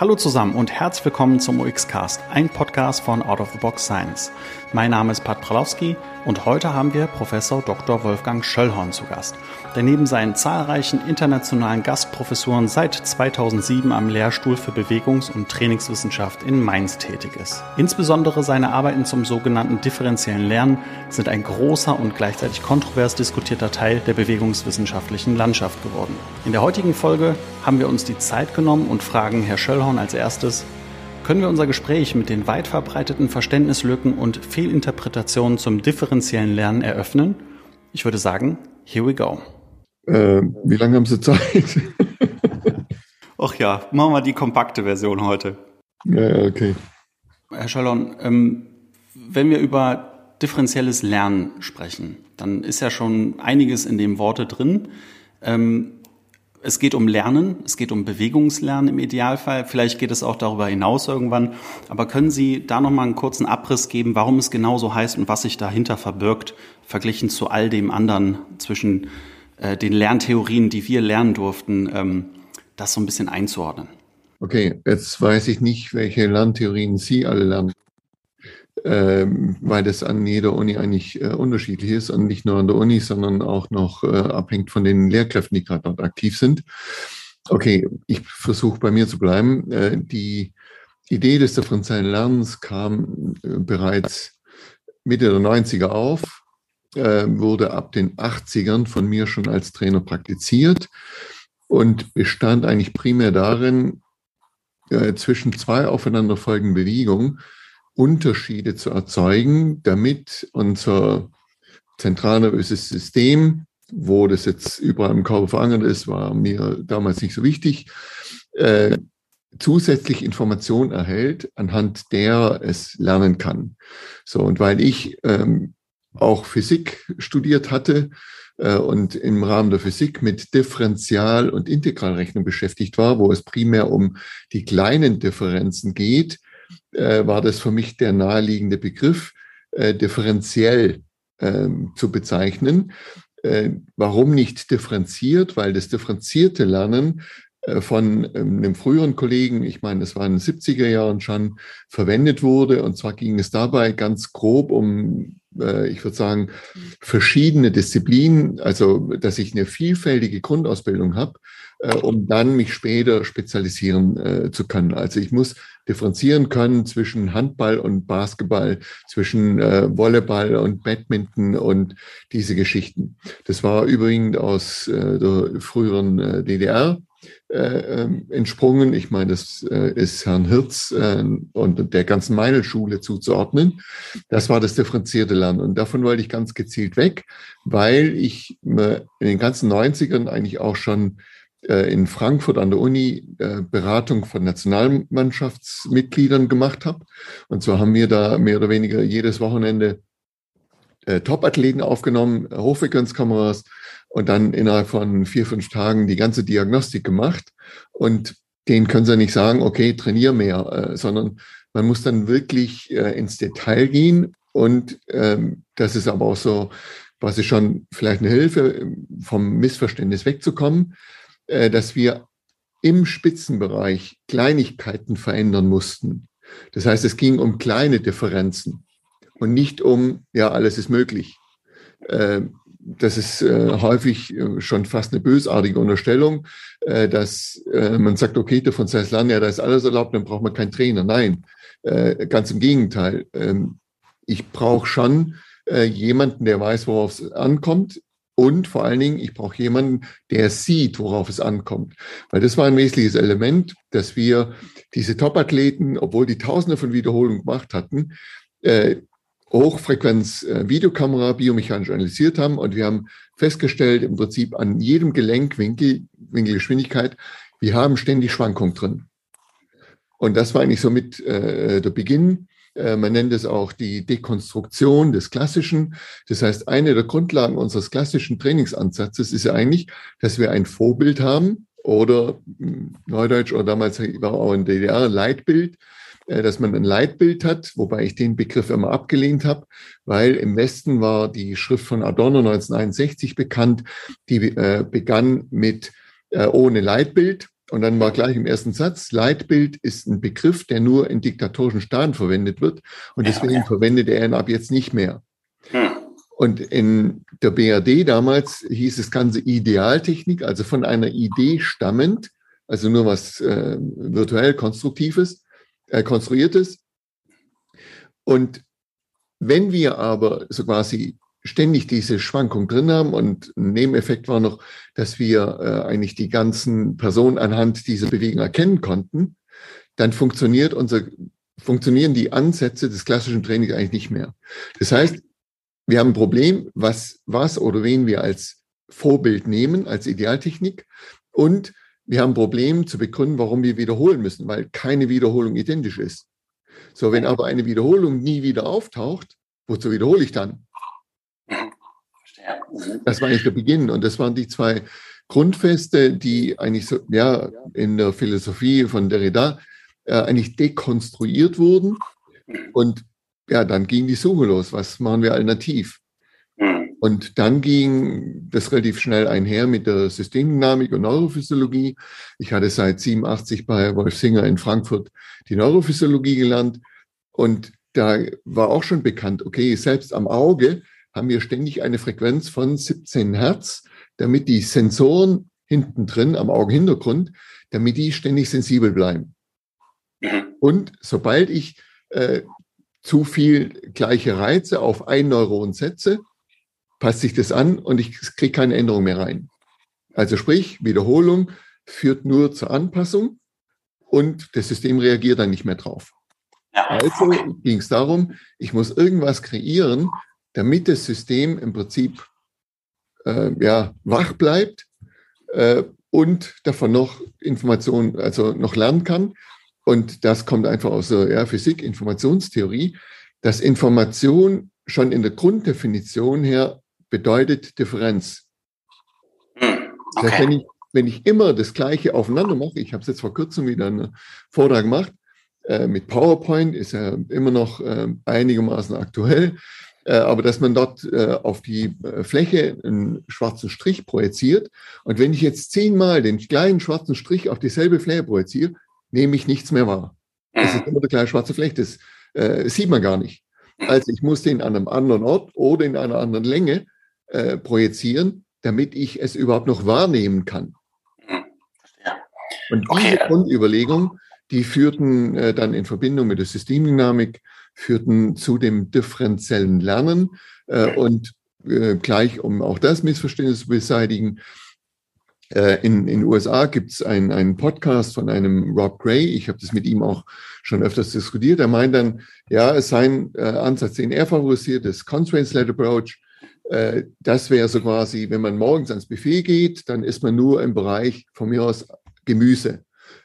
Hallo zusammen und herzlich willkommen zum UX-Cast, ein Podcast von Out of the Box Science. Mein Name ist Pat Pralowski und heute haben wir Professor Dr. Wolfgang Schöllhorn zu Gast, der neben seinen zahlreichen internationalen Gastprofessuren seit 2007 am Lehrstuhl für Bewegungs- und Trainingswissenschaft in Mainz tätig ist. Insbesondere seine Arbeiten zum sogenannten differenziellen Lernen sind ein großer und gleichzeitig kontrovers diskutierter Teil der bewegungswissenschaftlichen Landschaft geworden. In der heutigen Folge haben wir uns die Zeit genommen und fragen Herr Schöllhorn als erstes, können wir unser Gespräch mit den weit verbreiteten Verständnislücken und Fehlinterpretationen zum differenziellen Lernen eröffnen? Ich würde sagen, here we go. Äh, wie lange haben Sie Zeit? Ach ja, machen wir die kompakte Version heute. Ja, okay. Herr Schallon, ähm, wenn wir über differenzielles Lernen sprechen, dann ist ja schon einiges in dem Worte drin. Ähm, es geht um Lernen, es geht um Bewegungslernen im Idealfall. Vielleicht geht es auch darüber hinaus irgendwann. Aber können Sie da nochmal einen kurzen Abriss geben, warum es genau so heißt und was sich dahinter verbirgt, verglichen zu all dem anderen zwischen äh, den Lerntheorien, die wir lernen durften, ähm, das so ein bisschen einzuordnen? Okay, jetzt weiß ich nicht, welche Lerntheorien Sie alle lernen ähm, weil das an jeder Uni eigentlich äh, unterschiedlich ist und nicht nur an der Uni, sondern auch noch äh, abhängt von den Lehrkräften, die gerade dort aktiv sind. Okay, ich versuche bei mir zu bleiben. Äh, die Idee des differenziellen Lernens kam äh, bereits Mitte der 90er auf, äh, wurde ab den 80ern von mir schon als Trainer praktiziert und bestand eigentlich primär darin, äh, zwischen zwei aufeinanderfolgenden Bewegungen Unterschiede zu erzeugen, damit unser zentralnervöses System, wo das jetzt überall im Körper verankert ist, war mir damals nicht so wichtig, äh, zusätzlich Information erhält, anhand der es lernen kann. So, und weil ich ähm, auch Physik studiert hatte äh, und im Rahmen der Physik mit Differential- und Integralrechnung beschäftigt war, wo es primär um die kleinen Differenzen geht, äh, war das für mich der naheliegende Begriff, äh, differenziell äh, zu bezeichnen. Äh, warum nicht differenziert? Weil das differenzierte Lernen äh, von ähm, einem früheren Kollegen, ich meine, es war in den 70er Jahren schon, verwendet wurde. Und zwar ging es dabei ganz grob um, äh, ich würde sagen, verschiedene Disziplinen, also dass ich eine vielfältige Grundausbildung habe, um dann mich später spezialisieren zu können. Also ich muss differenzieren können zwischen Handball und Basketball, zwischen äh, Volleyball und Badminton und diese Geschichten. Das war übrigens aus äh, der früheren äh, DDR äh, ähm, entsprungen. Ich meine, das äh, ist Herrn Hirz äh, und der ganzen Meinl-Schule zuzuordnen. Das war das differenzierte Lernen. Und davon wollte ich ganz gezielt weg, weil ich äh, in den ganzen 90ern eigentlich auch schon äh, in Frankfurt an der Uni äh, Beratung von Nationalmannschaftsmitgliedern gemacht habe. Und zwar haben wir da mehr oder weniger jedes Wochenende äh, Top-Athleten aufgenommen, Hochfrequenzkameras und dann innerhalb von vier, fünf Tagen die ganze Diagnostik gemacht. Und denen können sie nicht sagen, okay, trainier mehr, sondern man muss dann wirklich ins Detail gehen. Und ähm, das ist aber auch so, was ist schon vielleicht eine Hilfe, vom Missverständnis wegzukommen. Äh, dass wir im Spitzenbereich Kleinigkeiten verändern mussten. Das heißt, es ging um kleine Differenzen und nicht um, ja, alles ist möglich. Äh, das ist äh, häufig schon fast eine bösartige Unterstellung, dass man sagt, okay, von Lernen, ja, da ist alles erlaubt, dann braucht man keinen Trainer. Nein, ganz im Gegenteil. Ähm, ich brauche schon jemanden, der weiß, worauf es ankommt. Und vor allen Dingen, ich brauche jemanden, der sieht, worauf es ankommt. Weil das war ein wesentliches Element, dass wir diese Top-Athleten, obwohl die Tausende von Wiederholungen gemacht hatten, äh, Hochfrequenz äh, biomechanisch analysiert haben und wir haben festgestellt, im Prinzip an jedem Gelenkwinkel, Winkelgeschwindigkeit, wir haben ständig Schwankungen drin. Und das war eigentlich so mit äh, der Beginn man nennt es auch die Dekonstruktion des Klassischen. Das heißt, eine der Grundlagen unseres klassischen Trainingsansatzes ist ja eigentlich, dass wir ein Vorbild haben oder hm, Neudeutsch oder damals war auch in DDR Leitbild, äh, dass man ein Leitbild hat, wobei ich den Begriff immer abgelehnt habe, weil im Westen war die Schrift von Adorno 1961 bekannt, die äh, begann mit ohne Leitbild Und dann war gleich im ersten Satz, Leitbild ist ein Begriff, der nur in diktatorischen Staaten verwendet wird. Und deswegen ja, okay. verwendet er ihn ab jetzt nicht mehr. Hm. Und in der BRD damals hieß das Ganze Idealtechnik, also von einer Idee stammend, also nur was äh, virtuell Konstruktives, äh, Konstruiertes. Und wenn wir aber so quasi ständig diese Schwankung drin haben und ein Nebeneffekt war noch, dass wir äh, eigentlich die ganzen Personen anhand dieser Bewegung erkennen konnten, dann funktioniert unser, funktionieren die Ansätze des klassischen Trainings eigentlich nicht mehr. Das heißt, wir haben ein Problem, was, was oder wen wir als Vorbild nehmen, als Idealtechnik. Und wir haben ein Problem zu begründen, warum wir wiederholen müssen, weil keine Wiederholung identisch ist. So, wenn aber eine Wiederholung nie wieder auftaucht, wozu wiederhole ich dann? Mhm. Das war eigentlich der Beginn. Und das waren die zwei Grundfeste, die eigentlich so, ja, in der Philosophie von Derrida äh, eigentlich dekonstruiert wurden. Und ja, dann ging die Suche los. Was machen wir alternativ? Mhm. Und dann ging das relativ schnell einher mit der Systemdynamik und Neurophysiologie. Ich hatte seit 87 bei Wolf Singer in Frankfurt die Neurophysiologie gelernt. Und da war auch schon bekannt, okay, selbst am Auge haben wir ständig eine Frequenz von 17 Hertz, damit die Sensoren hinten drin am Augenhintergrund, damit die ständig sensibel bleiben. Mhm. Und sobald ich äh, zu viel gleiche Reize auf ein Neuron setze, passt sich das an und ich kriege keine Änderung mehr rein. Also sprich, Wiederholung führt nur zur Anpassung und das System reagiert dann nicht mehr drauf. Also ging es darum, ich muss irgendwas kreieren, damit das System im Prinzip äh, ja, wach bleibt äh, und davon noch Informationen, also noch lernen kann. Und das kommt einfach aus der ja, Physik, Informationstheorie, dass Information schon in der Grunddefinition her bedeutet Differenz. Hm, okay. Das heißt, wenn, ich, wenn ich immer das Gleiche aufeinander mache, ich habe es jetzt vor kurzem wieder einen Vortrag gemacht, äh, mit PowerPoint ist ja immer noch äh, einigermaßen aktuell. Äh, aber dass man dort äh, auf die äh, Fläche einen schwarzen Strich projiziert. Und wenn ich jetzt zehnmal den kleinen schwarzen Strich auf dieselbe Fläche projiziere, nehme ich nichts mehr wahr. Das ist immer der kleine schwarze Fläche, das äh, sieht man gar nicht. Also ich muss den an einem anderen Ort oder in einer anderen Länge äh, projizieren, damit ich es überhaupt noch wahrnehmen kann. Und diese. Grundüberlegung, die führten äh, dann in Verbindung mit der Systemdynamik führten zu dem differenziellen Lernen. Äh, und äh, gleich, um auch das Missverständnis zu beseitigen, äh, in den USA gibt es einen, einen Podcast von einem Rob Gray. Ich habe das mit ihm auch schon öfters diskutiert. Er meint dann, ja, es sei ein äh, Ansatz, den er favorisiert, das Constraints-led Approach. Äh, das wäre so quasi, wenn man morgens ans Buffet geht, dann ist man nur im Bereich von mir aus Gemüse.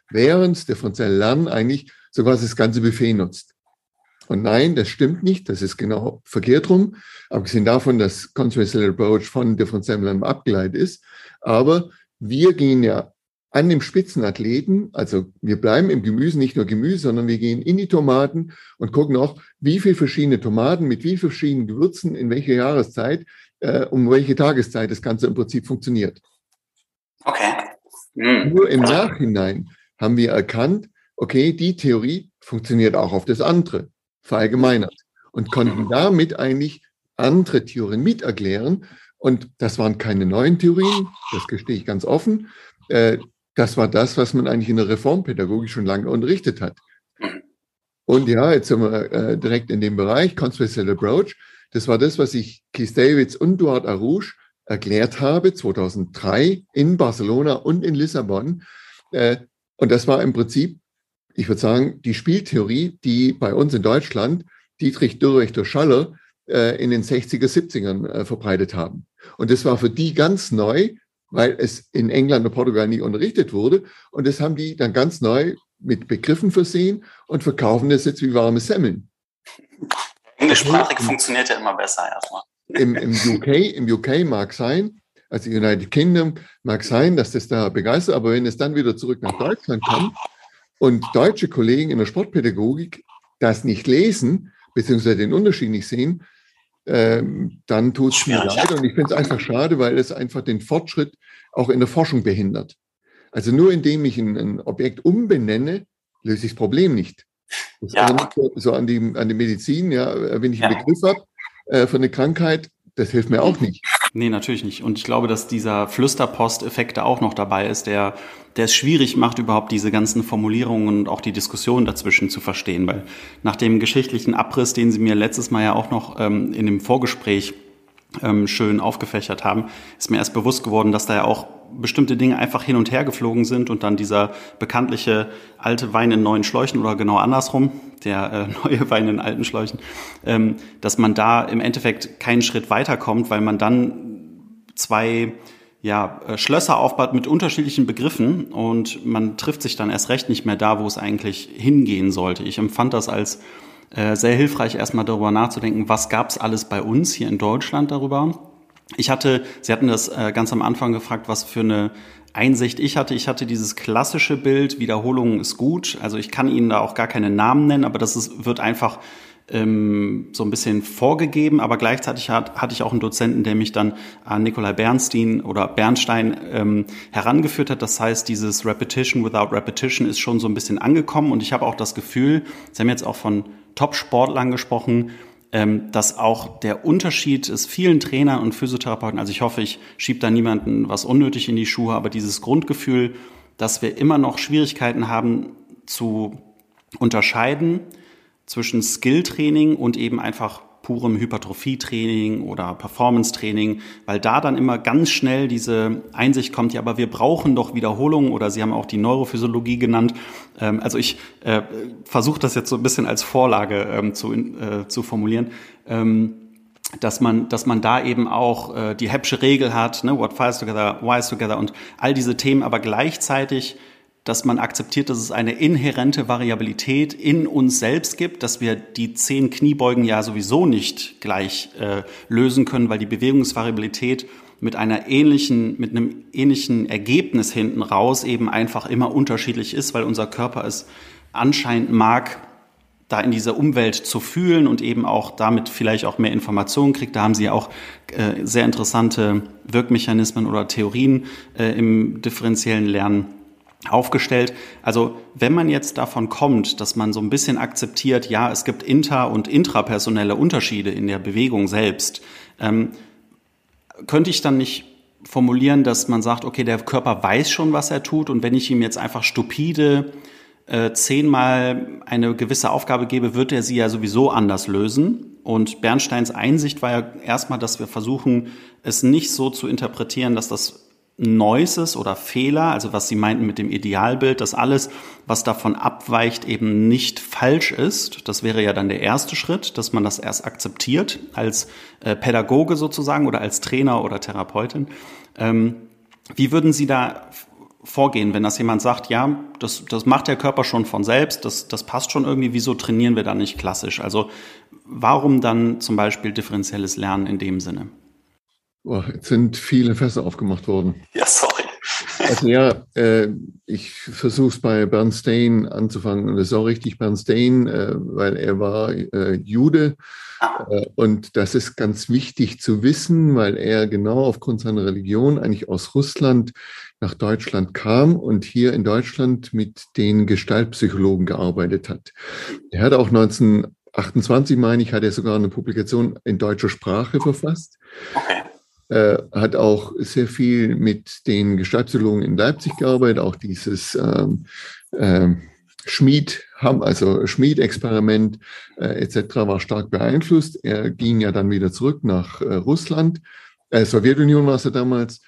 Während differenzielle Lernen eigentlich so quasi das ganze Buffet nutzt. Und nein, das stimmt nicht. Das ist genau verkehrt rum. Abgesehen davon, dass Conservational Approach von Differential abgeleitet ist. Aber wir gehen ja an dem Spitzenathleten, also wir bleiben im Gemüse, nicht nur Gemüse, sondern wir gehen in die Tomaten und gucken auch, wie viele verschiedene Tomaten mit wie verschiedenen Gewürzen in welcher Jahreszeit, äh, um welche Tageszeit das Ganze im Prinzip funktioniert. Okay. Mhm. Nur im Nachhinein haben wir erkannt, okay, die Theorie funktioniert auch auf das andere verallgemeinert und konnten damit eigentlich andere Theorien miterklären. Und das waren keine neuen Theorien, das gestehe ich ganz offen. Äh, das war das, was man eigentlich in der Reformpädagogik schon lange unterrichtet hat. Und ja, jetzt sind wir äh, direkt in dem Bereich, Conspecial Approach. Das war das, was ich Keith Davids und Duarte Arouche erklärt habe, 2003 in Barcelona und in Lissabon. Äh, und das war im Prinzip ich würde sagen, die Spieltheorie, die bei uns in Deutschland Dietrich Dürrechter Schaller äh, in den 60er, 70ern äh, verbreitet haben. Und das war für die ganz neu, weil es in England und Portugal nie unterrichtet wurde. Und das haben die dann ganz neu mit Begriffen versehen und verkaufen das jetzt wie warme Semmeln. Englischsprachig funktioniert ja immer besser erstmal. Im, Im UK, im UK mag sein, also United Kingdom mag sein, dass das da begeistert, aber wenn es dann wieder zurück nach Deutschland kommt, und deutsche Kollegen in der Sportpädagogik das nicht lesen, beziehungsweise den Unterschied nicht sehen, ähm, dann tut es mir leid. Und ich finde es einfach schade, weil es einfach den Fortschritt auch in der Forschung behindert. Also nur indem ich ein, ein Objekt umbenenne, löse ich das Problem nicht. Das ja. so an die, an die Medizin, ja, wenn ich einen ja. Begriff habe äh, für eine Krankheit, das hilft mir auch nicht. Nee, natürlich nicht. Und ich glaube, dass dieser Flüsterpost-Effekt auch noch dabei ist, der, der es schwierig macht, überhaupt diese ganzen Formulierungen und auch die Diskussion dazwischen zu verstehen. Weil nach dem geschichtlichen Abriss, den Sie mir letztes Mal ja auch noch ähm, in dem Vorgespräch ähm, schön aufgefächert haben, ist mir erst bewusst geworden, dass da ja auch bestimmte Dinge einfach hin und her geflogen sind und dann dieser bekanntliche alte Wein in neuen Schläuchen oder genau andersrum, der äh, neue Wein in alten Schläuchen, ähm, dass man da im Endeffekt keinen Schritt weiterkommt, weil man dann zwei ja, äh, Schlösser aufbaut mit unterschiedlichen Begriffen und man trifft sich dann erst recht nicht mehr da, wo es eigentlich hingehen sollte. Ich empfand das als äh, sehr hilfreich, erstmal darüber nachzudenken, was gab es alles bei uns hier in Deutschland darüber. Ich hatte, Sie hatten das äh, ganz am Anfang gefragt, was für eine Einsicht ich hatte. Ich hatte dieses klassische Bild, Wiederholung ist gut. Also ich kann Ihnen da auch gar keine Namen nennen, aber das ist, wird einfach ähm, so ein bisschen vorgegeben, aber gleichzeitig hat, hatte ich auch einen Dozenten, der mich dann an Nikolai Bernstein oder Bernstein ähm, herangeführt hat. Das heißt, dieses Repetition without Repetition ist schon so ein bisschen angekommen und ich habe auch das Gefühl, Sie haben jetzt auch von Top-Sportlern gesprochen, dass auch der Unterschied ist vielen Trainern und Physiotherapeuten, also ich hoffe, ich schiebe da niemanden was unnötig in die Schuhe, aber dieses Grundgefühl, dass wir immer noch Schwierigkeiten haben zu unterscheiden zwischen Skilltraining und eben einfach purem Hypertrophietraining oder Performance-Training, weil da dann immer ganz schnell diese Einsicht kommt, ja, aber wir brauchen doch Wiederholungen oder Sie haben auch die Neurophysiologie genannt. Ähm, also ich äh, versuche das jetzt so ein bisschen als Vorlage ähm, zu, äh, zu formulieren. Ähm, dass man, dass man da eben auch äh, die Heppsche Regel hat, ne, what fires together, wires together und all diese Themen, aber gleichzeitig dass man akzeptiert, dass es eine inhärente Variabilität in uns selbst gibt, dass wir die zehn Kniebeugen ja sowieso nicht gleich äh, lösen können, weil die Bewegungsvariabilität mit einer ähnlichen, mit einem ähnlichen Ergebnis hinten raus eben einfach immer unterschiedlich ist, weil unser Körper es anscheinend mag, da in dieser Umwelt zu fühlen und eben auch damit vielleicht auch mehr Informationen kriegt. Da haben Sie auch äh, sehr interessante Wirkmechanismen oder Theorien äh, im differenziellen Lernen aufgestellt. Also wenn man jetzt davon kommt, dass man so ein bisschen akzeptiert, ja, es gibt inter- und intrapersonelle Unterschiede in der Bewegung selbst, ähm, könnte ich dann nicht formulieren, dass man sagt, okay, der Körper weiß schon, was er tut und wenn ich ihm jetzt einfach stupide äh, zehnmal eine gewisse Aufgabe gebe, wird er sie ja sowieso anders lösen. Und Bernsteins Einsicht war ja erstmal, dass wir versuchen, es nicht so zu interpretieren, dass das Neues oder Fehler, also was Sie meinten mit dem Idealbild, dass alles, was davon abweicht, eben nicht falsch ist. Das wäre ja dann der erste Schritt, dass man das erst akzeptiert als äh, Pädagoge sozusagen oder als Trainer oder Therapeutin. Ähm, wie würden Sie da vorgehen, wenn das jemand sagt, ja, das, das macht der Körper schon von selbst, das, das passt schon irgendwie, wieso trainieren wir da nicht klassisch? Also warum dann zum Beispiel differenzielles Lernen in dem Sinne? Oh, jetzt sind viele Fässer aufgemacht worden. Ja, sorry. Also ja, äh, ich versuche es bei Bernstein anzufangen. Und das ist auch richtig Bernstein, äh, weil er war äh, Jude. Ah. Äh, und das ist ganz wichtig zu wissen, weil er genau aufgrund seiner Religion eigentlich aus Russland nach Deutschland kam und hier in Deutschland mit den Gestaltpsychologen gearbeitet hat. Er hat auch 1928, meine ich, hat er sogar eine Publikation in deutscher Sprache verfasst. Okay äh, hat auch sehr viel mit den Gestaltpsychologen in Leipzig gearbeitet, auch dieses ähm, ähm, Schmied, also Schmied-Experiment äh, etc. war stark beeinflusst. Er ging ja dann wieder zurück nach äh, Russland, äh, Sowjetunion war es ja damals,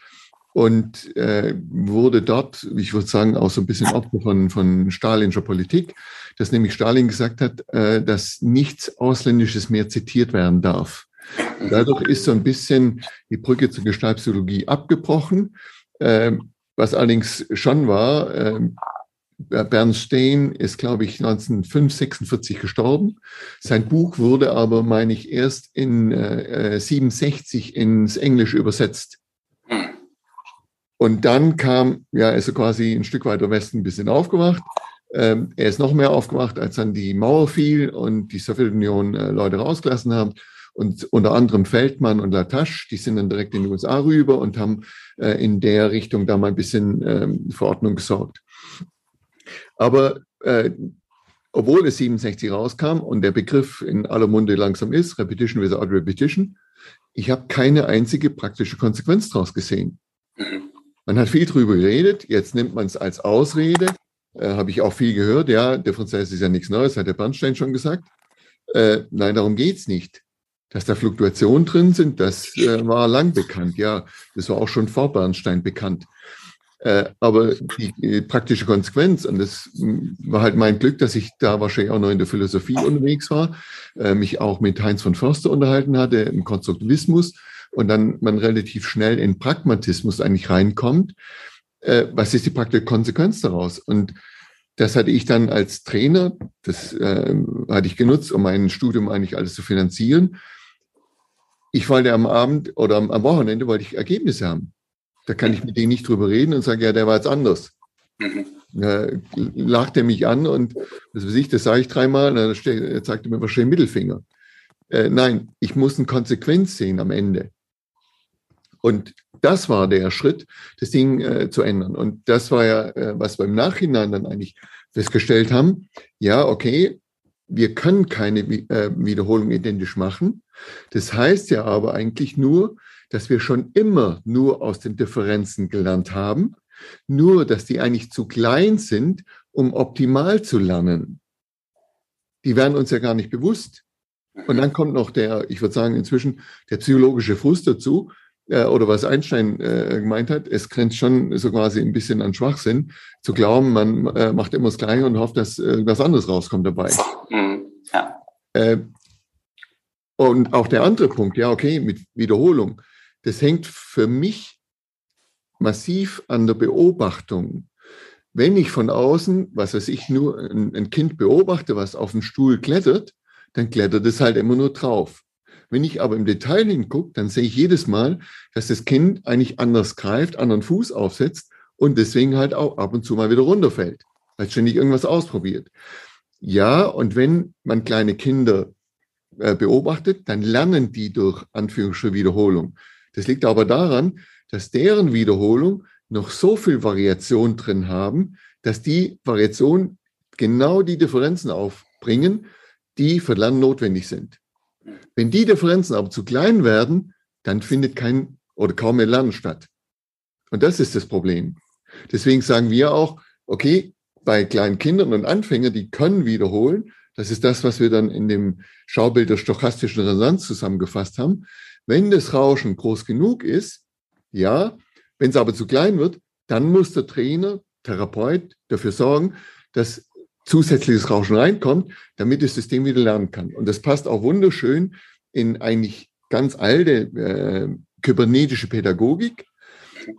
und äh, wurde dort, ich würde sagen, auch so ein bisschen Opfer von, von stalinischer Politik, dass nämlich Stalin gesagt hat, äh, dass nichts Ausländisches mehr zitiert werden darf. Dadurch ist so ein bisschen die Brücke zur Gestaltpsychologie abgebrochen, ähm, was allerdings schon war. Ähm, Bernstein ist, glaube ich, 1946 gestorben. Sein Buch wurde aber, meine ich, erst in äh, 67 ins Englische übersetzt. Und dann kam, ja, er ist so quasi ein Stück weiter Westen ein bisschen aufgewacht. Ähm, er ist noch mehr aufgewacht, als dann die Mauer fiel und die Sowjetunion äh, Leute rausgelassen haben. Und unter anderem Feldmann und Latache, die sind dann direkt in die USA rüber und haben äh, in der Richtung da mal ein bisschen ähm, für Ordnung gesorgt. Aber äh, obwohl es 67 rauskam und der Begriff in aller Munde langsam ist, Repetition without Repetition, ich habe keine einzige praktische Konsequenz daraus gesehen. Man hat viel drüber geredet, jetzt nimmt man es als Ausrede, äh, habe ich auch viel gehört, ja, Differenziell ist ja nichts Neues, hat der Bernstein schon gesagt. Äh, nein, darum geht's nicht. Dass da Fluktuationen drin sind, das äh, war lang bekannt. Ja, das war auch schon vor Bernstein bekannt. Äh, aber die, die, praktische Konsequenz, und das war halt mein Glück, dass ich da wahrscheinlich auch noch in der Philosophie unterwegs war, äh, mich auch mit Heinz von Förster unterhalten hatte im Konstruktivismus und dann man relativ schnell in Pragmatismus eigentlich reinkommt. Äh, was ist die praktische Konsequenz daraus? Und das hatte ich dann als Trainer, das äh, hatte ich genutzt, um mein Studium eigentlich alles zu finanzieren. Ich wollte am Abend oder am, am Wochenende wollte ich Ergebnisse haben. Da kann ich mit denen nicht drüber reden und sagen, ja, der war jetzt anders. Mhm. Lacht er mich an und was weiß ich, das sage ich dreimal, dann zeigt er mir wahrscheinlich Mittelfinger. Äh, nein, ich muss eine Konsequenz sehen am Ende. Und das war der Schritt, das Ding äh, zu ändern. Und das war ja, äh, was wir im Nachhinein dann eigentlich festgestellt haben. Ja, okay, wir können keine äh, Wiederholung identisch machen. Das heißt ja aber eigentlich nur, dass wir schon immer nur aus den Differenzen gelernt haben, nur dass die eigentlich zu klein sind, um optimal zu lernen. Die werden uns ja gar nicht bewusst. Und dann kommt noch der, ich würde sagen, inzwischen der psychologische Frust dazu, äh, oder was Einstein äh, gemeint hat, es grenzt schon so quasi ein bisschen an Schwachsinn, zu glauben, man äh, macht immer das Gleiche und hofft, dass was anderes rauskommt dabei. Mhm. Ja. Äh, und auch der andere Punkt, ja, okay, mit Wiederholung das hängt für mich massiv an der Beobachtung. Wenn ich von außen, was weiß ich, nur ein, ein Kind beobachte, was auf dem Stuhl klettert, dann klettert es halt immer nur drauf. Wenn ich aber im Detail hingucke, dann sehe ich jedes Mal, dass das Kind eigentlich anders greift, anderen Fuß aufsetzt und deswegen halt auch ab und zu mal wieder runterfällt, weil ständig irgendwas ausprobiert. Ja, und wenn man kleine Kinder äh, beobachtet, dann lernen die durch Anführungsstriche Wiederholung. Das liegt aber daran, dass deren Wiederholung noch so viel Variation drin haben, dass die Variationen genau die Differenzen aufbringen, die für Lernen notwendig sind. Wenn die Differenzen aber zu klein werden, dann findet kein oder kaum mehr Lernen statt. Und das ist das Problem. Deswegen sagen wir auch, okay, bei kleinen Kindern und Anfängern, die können wiederholen. Das ist das, was wir dann in dem Schaubild der stochastischen Resonanz zusammengefasst haben. Wenn das Rauschen groß genug ist, ja, wenn es aber zu klein wird, dann muss der Trainer, Therapeut dafür sorgen, dass zusätzliches Rauschen reinkommt, damit das System wieder lernen kann. Und das passt auch wunderschön in eigentlich ganz alte äh, kybernetische Pädagogik,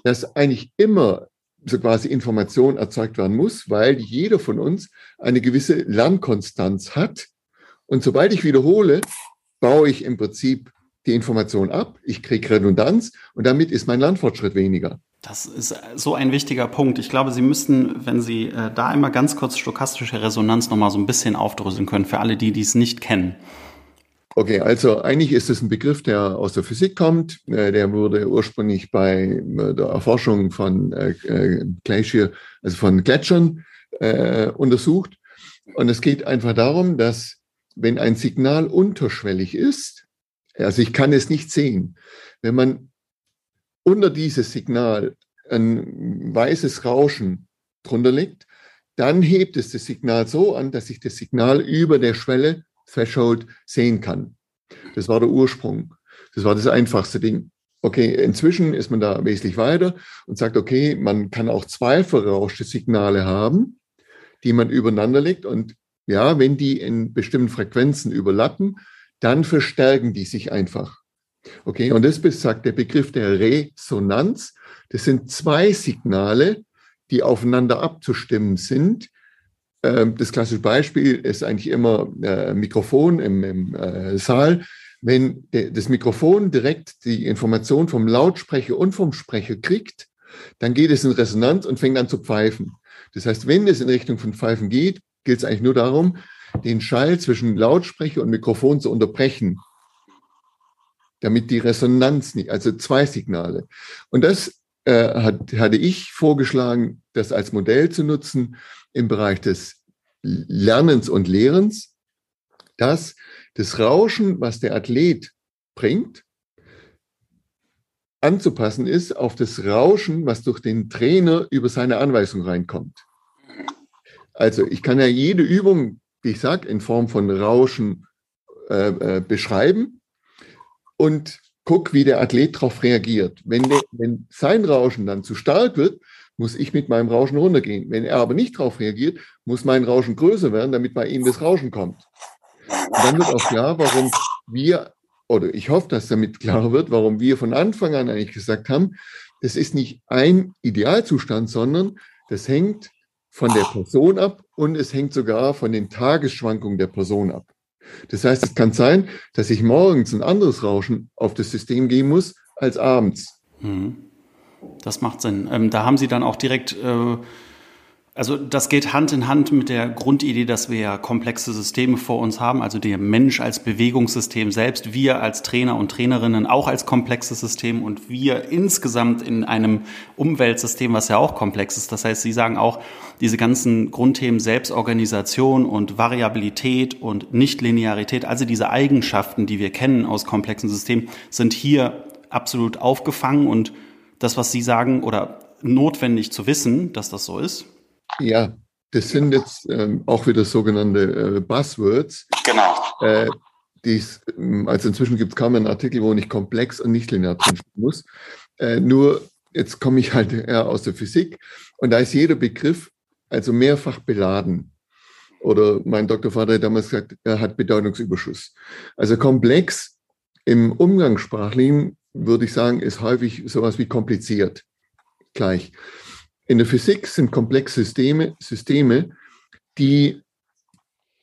dass eigentlich immer so quasi Information erzeugt werden muss, weil jeder von uns eine gewisse Lernkonstanz hat. Und sobald ich wiederhole, baue ich im Prinzip die Information ab, ich kriege Redundanz und damit ist mein Lernfortschritt weniger. Das ist so ein wichtiger Punkt. Ich glaube, Sie müssten, wenn Sie äh, da einmal ganz kurz stochastische Resonanz nochmal so ein bisschen aufdröseln können, für alle, die dies nicht kennen. Okay, also eigentlich ist es ein Begriff, der aus der Physik kommt. Äh, der wurde ursprünglich bei äh, der Erforschung von Glacier, also von Gletschern untersucht. Und es geht einfach darum, dass wenn ein Signal unterschwellig ist, also ich kann es nicht sehen. Wenn man unter dieses Signal ein weißes Rauschen drunter legt, dann hebt es das Signal so an, dass ich das Signal über der Schwelle Threshold sehen kann. Das war der Ursprung. Das war das einfachste Ding. Okay, inzwischen ist man da wesentlich weiter und sagt, okay, man kann auch zwei verrauschte Signale haben, die man übereinander legt. Und ja, wenn die in bestimmten Frequenzen überlappen, dann verstärken die sich einfach. Okay, und das sagt der Begriff der Resonanz. Das sind zwei Signale, die aufeinander abzustimmen sind. Ähm, das klassische Beispiel ist eigentlich immer äh, Mikrofon im, im äh, Saal. Wenn das Mikrofon direkt die Information vom Lautsprecher und vom Sprecher kriegt, dann geht es in Resonanz und fängt an zu pfeifen. Das heißt, wenn es in Richtung von Pfeifen geht, gilt es eigentlich nur darum, den Schall zwischen Lautsprecher und Mikrofon zu unterbrechen. Damit die Resonanz nicht, also zwei Signale. Und das äh, hat, hatte ich vorgeschlagen, das als Modell zu nutzen im Bereich des Lernens und Lehrens, dass das Rauschen, was der Athlet bringt, anzupassen ist auf das Rauschen, was durch den Trainer über seine Anweisung reinkommt. Also ich kann ja jede Übung, wie ich sage, in Form von Rauschen äh, äh, beschreiben und guck, wie der Athlet darauf reagiert. Wenn, der, wenn sein Rauschen dann zu stark wird, muss ich mit meinem Rauschen runtergehen. Wenn er aber nicht darauf reagiert, muss mein Rauschen größer werden, damit bei ihm das Rauschen kommt. Und dann wird auch klar, warum wir, oder ich hoffe, dass damit klar wird, warum wir von Anfang an eigentlich gesagt haben, das ist nicht ein Idealzustand, sondern das hängt von der Person ab und es hängt sogar von den Tagesschwankungen der Person ab. Das heißt, es kann sein, dass ich morgens ein anderes Rauschen auf das System geben muss als abends. Mhm. Das macht Sinn. Ähm, da haben Sie dann auch direkt, äh, also das geht Hand in Hand mit der Grundidee, dass wir ja komplexe Systeme vor uns haben, also der Mensch als Bewegungssystem selbst, wir als Trainer und Trainerinnen auch als komplexes System und wir insgesamt in einem Umweltsystem, was ja auch komplex ist. Das heißt, Sie sagen auch, diese ganzen Grundthemen Selbstorganisation und Variabilität und Nichtlinearität, also diese Eigenschaften, die wir kennen aus komplexen Systemen, sind hier absolut aufgefangen und das, was Sie sagen, oder notwendig zu wissen, dass das so ist? Ja, das sind jetzt ähm, auch wieder sogenannte äh, Buzzwords. Genau. Äh, dies, ähm, also inzwischen gibt es kaum einen Artikel, wo nicht komplex und nicht linear drin muss. Äh, nur jetzt komme ich halt eher aus der Physik und da ist jeder Begriff also mehrfach beladen. Oder mein Doktorvater hat damals gesagt, er hat Bedeutungsüberschuss. Also komplex im Umgangssprachlichen würde ich sagen, ist häufig sowas wie kompliziert. Gleich. In der Physik sind komplexe Systeme, Systeme, die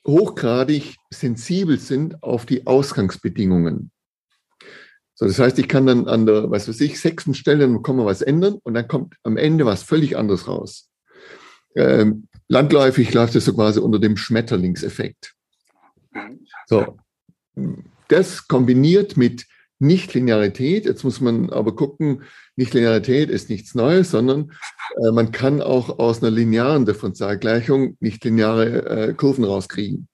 hochgradig sensibel sind auf die Ausgangsbedingungen. So, das heißt, ich kann dann an der, was weiß ich, sechsten Stelle noch was ändern und dann kommt am Ende was völlig anderes raus. Ähm, landläufig läuft es so quasi unter dem Schmetterlingseffekt. So, das kombiniert mit Nichtlinearität. Jetzt muss man aber gucken, Nichtlinearität ist nichts Neues, sondern äh, man kann auch aus einer linearen Differentialgleichung nichtlineare äh, Kurven rauskriegen.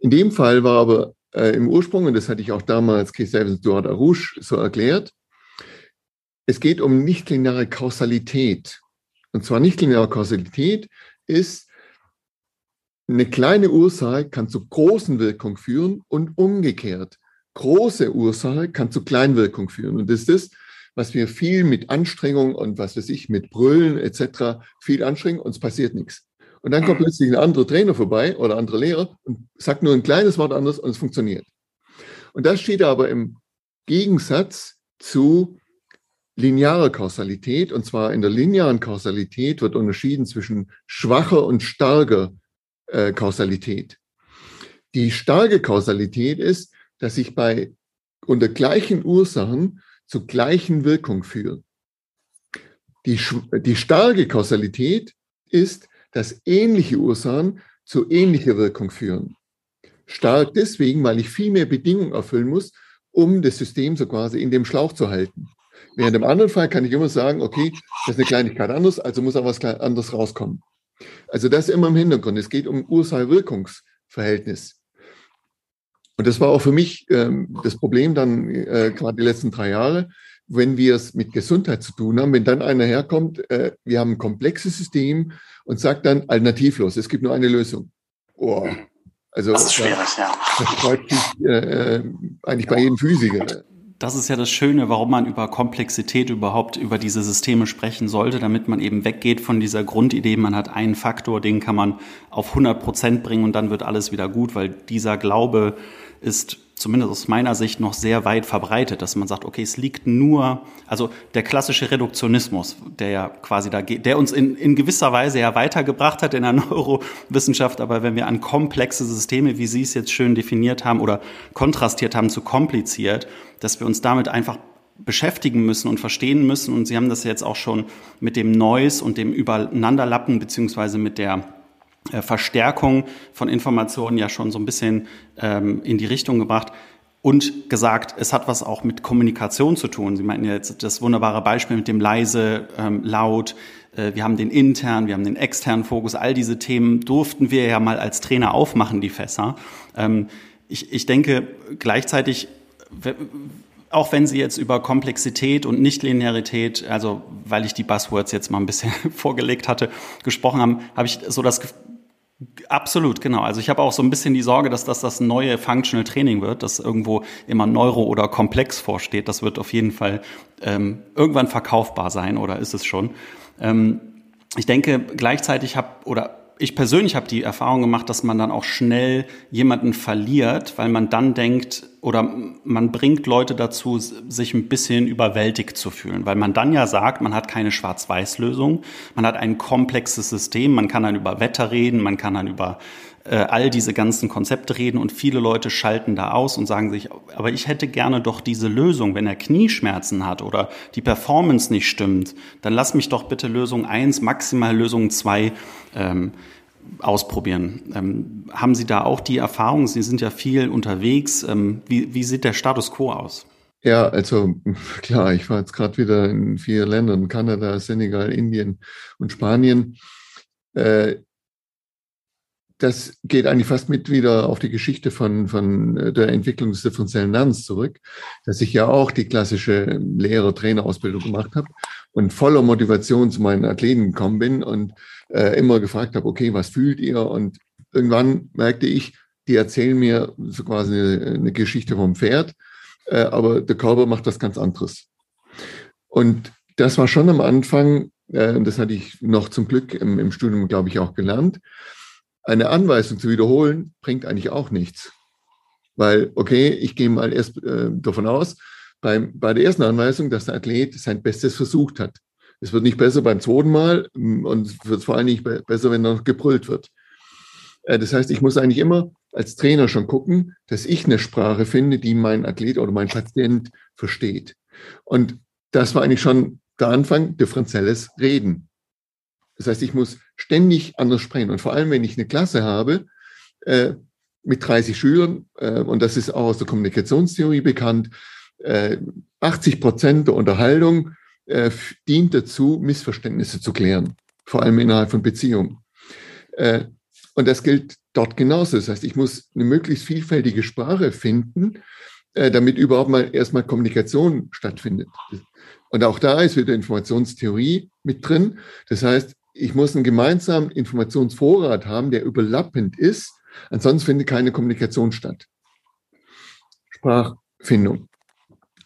In dem Fall war aber äh, im Ursprung, und das hatte ich auch damals Keith Duarte Arouche so erklärt, es geht um nichtlineare Kausalität. Und zwar nichtlineare Kausalität ist, eine kleine Ursache kann zu großen Wirkungen führen und umgekehrt große Ursache kann zu Kleinwirkung führen. Und das ist das, was wir viel mit Anstrengung und was weiß ich, mit Brüllen etc. viel anstrengen, uns passiert nichts. Und dann kommt plötzlich ein anderer Trainer vorbei oder andere Lehrer und sagt nur ein kleines Wort anders und es funktioniert. Und das steht aber im Gegensatz zu linearer Kausalität. Und zwar in der linearen Kausalität wird unterschieden zwischen schwacher und starker äh, Kausalität. Die starke Kausalität ist, dass sich bei unter gleichen Ursachen zu gleichen Wirkung führen. Die, die starke Kausalität ist, dass ähnliche Ursachen zu ähnlicher Wirkung führen. Stark deswegen, weil ich viel mehr Bedingungen erfüllen muss, um das System so quasi in dem Schlauch zu halten. Während im anderen Fall kann ich immer sagen, okay, das ist eine Kleinigkeit anders, also muss auch was anderes rauskommen. Also das immer im Hintergrund. Es geht um Ursache-Wirkungsverhältnis. Und das war auch für mich ähm, das Problem dann äh, gerade die letzten drei Jahre, wenn wir es mit Gesundheit zu tun haben, wenn dann einer herkommt, äh, wir haben ein komplexes System und sagt dann alternativlos, es gibt nur eine Lösung. Oh, also das ist schwierig, ja. Das freut sich äh, eigentlich bei jedem Physiker das ist ja das Schöne, warum man über Komplexität überhaupt über diese Systeme sprechen sollte, damit man eben weggeht von dieser Grundidee, man hat einen Faktor, den kann man auf 100 Prozent bringen und dann wird alles wieder gut, weil dieser Glaube ist zumindest aus meiner Sicht noch sehr weit verbreitet, dass man sagt, okay, es liegt nur, also der klassische Reduktionismus, der ja quasi da geht, der uns in, in gewisser Weise ja weitergebracht hat in der Neurowissenschaft, aber wenn wir an komplexe Systeme, wie Sie es jetzt schön definiert haben oder kontrastiert haben, zu kompliziert, dass wir uns damit einfach beschäftigen müssen und verstehen müssen. Und Sie haben das jetzt auch schon mit dem Noise und dem Übereinanderlappen beziehungsweise mit der Verstärkung von Informationen ja schon so ein bisschen ähm, in die Richtung gebracht. und gesagt, es hat was auch mit Kommunikation zu tun. Sie meinten ja jetzt das wunderbare Beispiel mit dem leise, ähm, laut. Äh, wir haben den internen, wir haben den externen Fokus. All diese Themen durften wir ja mal als Trainer aufmachen, die Fässer. Ähm, ich, ich denke gleichzeitig, auch wenn Sie jetzt über Komplexität und Nichtlinearität, also weil ich die Buzzwords jetzt mal ein bisschen vorgelegt hatte, gesprochen haben, habe ich so das Absolut, genau. Also ich habe auch so ein bisschen die Sorge, dass das das neue Functional Training wird, das irgendwo immer neuro oder komplex vorsteht. Das wird auf jeden Fall ähm, irgendwann verkaufbar sein oder ist es schon. Ähm, ich denke gleichzeitig habe oder ich persönlich habe die Erfahrung gemacht, dass man dann auch schnell jemanden verliert, weil man dann denkt oder man bringt Leute dazu, sich ein bisschen überwältigt zu fühlen, weil man dann ja sagt, man hat keine Schwarz-Weiß-Lösung, man hat ein komplexes System, man kann dann über Wetter reden, man kann dann über äh, all diese ganzen Konzepte reden und viele Leute schalten da aus und sagen sich, aber ich hätte gerne doch diese Lösung, wenn er Knieschmerzen hat oder die Performance nicht stimmt, dann lass mich doch bitte Lösung eins, maximal Lösung zwei ähm, ausprobieren. Ähm, haben Sie da auch die Erfahrung? Sie sind ja viel unterwegs. Ähm, wie, wie sieht der Status quo aus? Ja, also klar, ich war jetzt gerade wieder in vier Ländern, Kanada, Senegal, Indien und Spanien. Äh, das geht eigentlich fast mit wieder auf die Geschichte von, von äh, der Entwicklung des differenziellen Lernens zurück, dass ich ja auch die klassische Lehrer-Trainer-Ausbildung gemacht habe und voller Motivation zu meinen Athleten gekommen bin und äh, immer gefragt habe, okay, was fühlt ihr? Und irgendwann merkte ich, die erzählen mir so quasi eine, eine Geschichte vom Pferd, äh, aber der Körper macht was ganz anderes. Und das war schon am Anfang, äh, das hatte ich noch zum Glück im, im Studium, glaube ich, auch gelernt, eine Anweisung zu wiederholen, bringt eigentlich auch nichts. Weil, okay, ich gehe mal erst äh, davon aus, beim, bei der ersten Anweisung, dass der Athlet sein Bestes versucht hat. Es wird nicht besser beim zweiten Mal mm, und es wird vor allem nicht besser, wenn noch gebrüllt wird. Äh, das heißt, ich muss eigentlich immer als Trainer schon gucken, dass ich eine Sprache finde, die mein Athlet oder mein Patient versteht. Und das war eigentlich schon der Anfang, differenzielles Reden. Das heißt, ich muss ständig anders sprechen. Und vor allem, wenn ich eine Klasse habe äh, mit 30 Schülern, äh, und das ist auch aus der Kommunikationstheorie bekannt, äh, 80 Prozent der Unterhaltung äh, dient dazu, Missverständnisse zu klären, vor allem innerhalb von Beziehungen. Äh, und das gilt dort genauso. Das heißt, ich muss eine möglichst vielfältige Sprache finden, äh, damit überhaupt mal erstmal Kommunikation stattfindet. Und auch da ist wieder Informationstheorie mit drin. Das heißt, ich muss einen gemeinsamen Informationsvorrat haben, der überlappend ist. Ansonsten findet keine Kommunikation statt. Sprachfindung.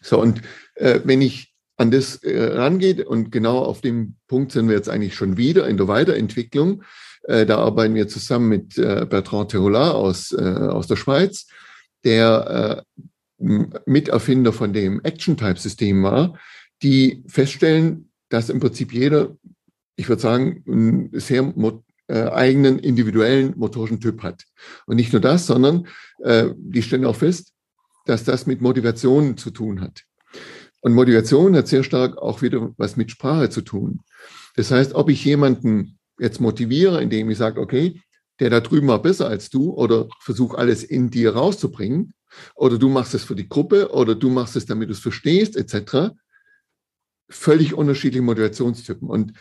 So, und äh, wenn ich an das äh, rangeht, und genau auf dem Punkt sind wir jetzt eigentlich schon wieder in der Weiterentwicklung, äh, da arbeiten wir zusammen mit äh, Bertrand Terola aus, aus der Schweiz, der Miterfinder von dem Action-Type-System war, die feststellen, dass im Prinzip jeder ich würde sagen, einen sehr eigenen individuellen motorischen Typ hat. Und nicht nur das, sondern die stellen auch fest, dass das mit Motivation zu tun hat. Und Motivation hat sehr stark auch wieder was mit Sprache zu tun. Das heißt, ob ich jemanden jetzt motiviere, indem ich sage, okay, der da drüben war besser als du oder versuch alles in dir rauszubringen oder du machst es für die Gruppe oder du machst es, damit du es verstehst, etc. Völlig unterschiedliche Motivationstypen. Und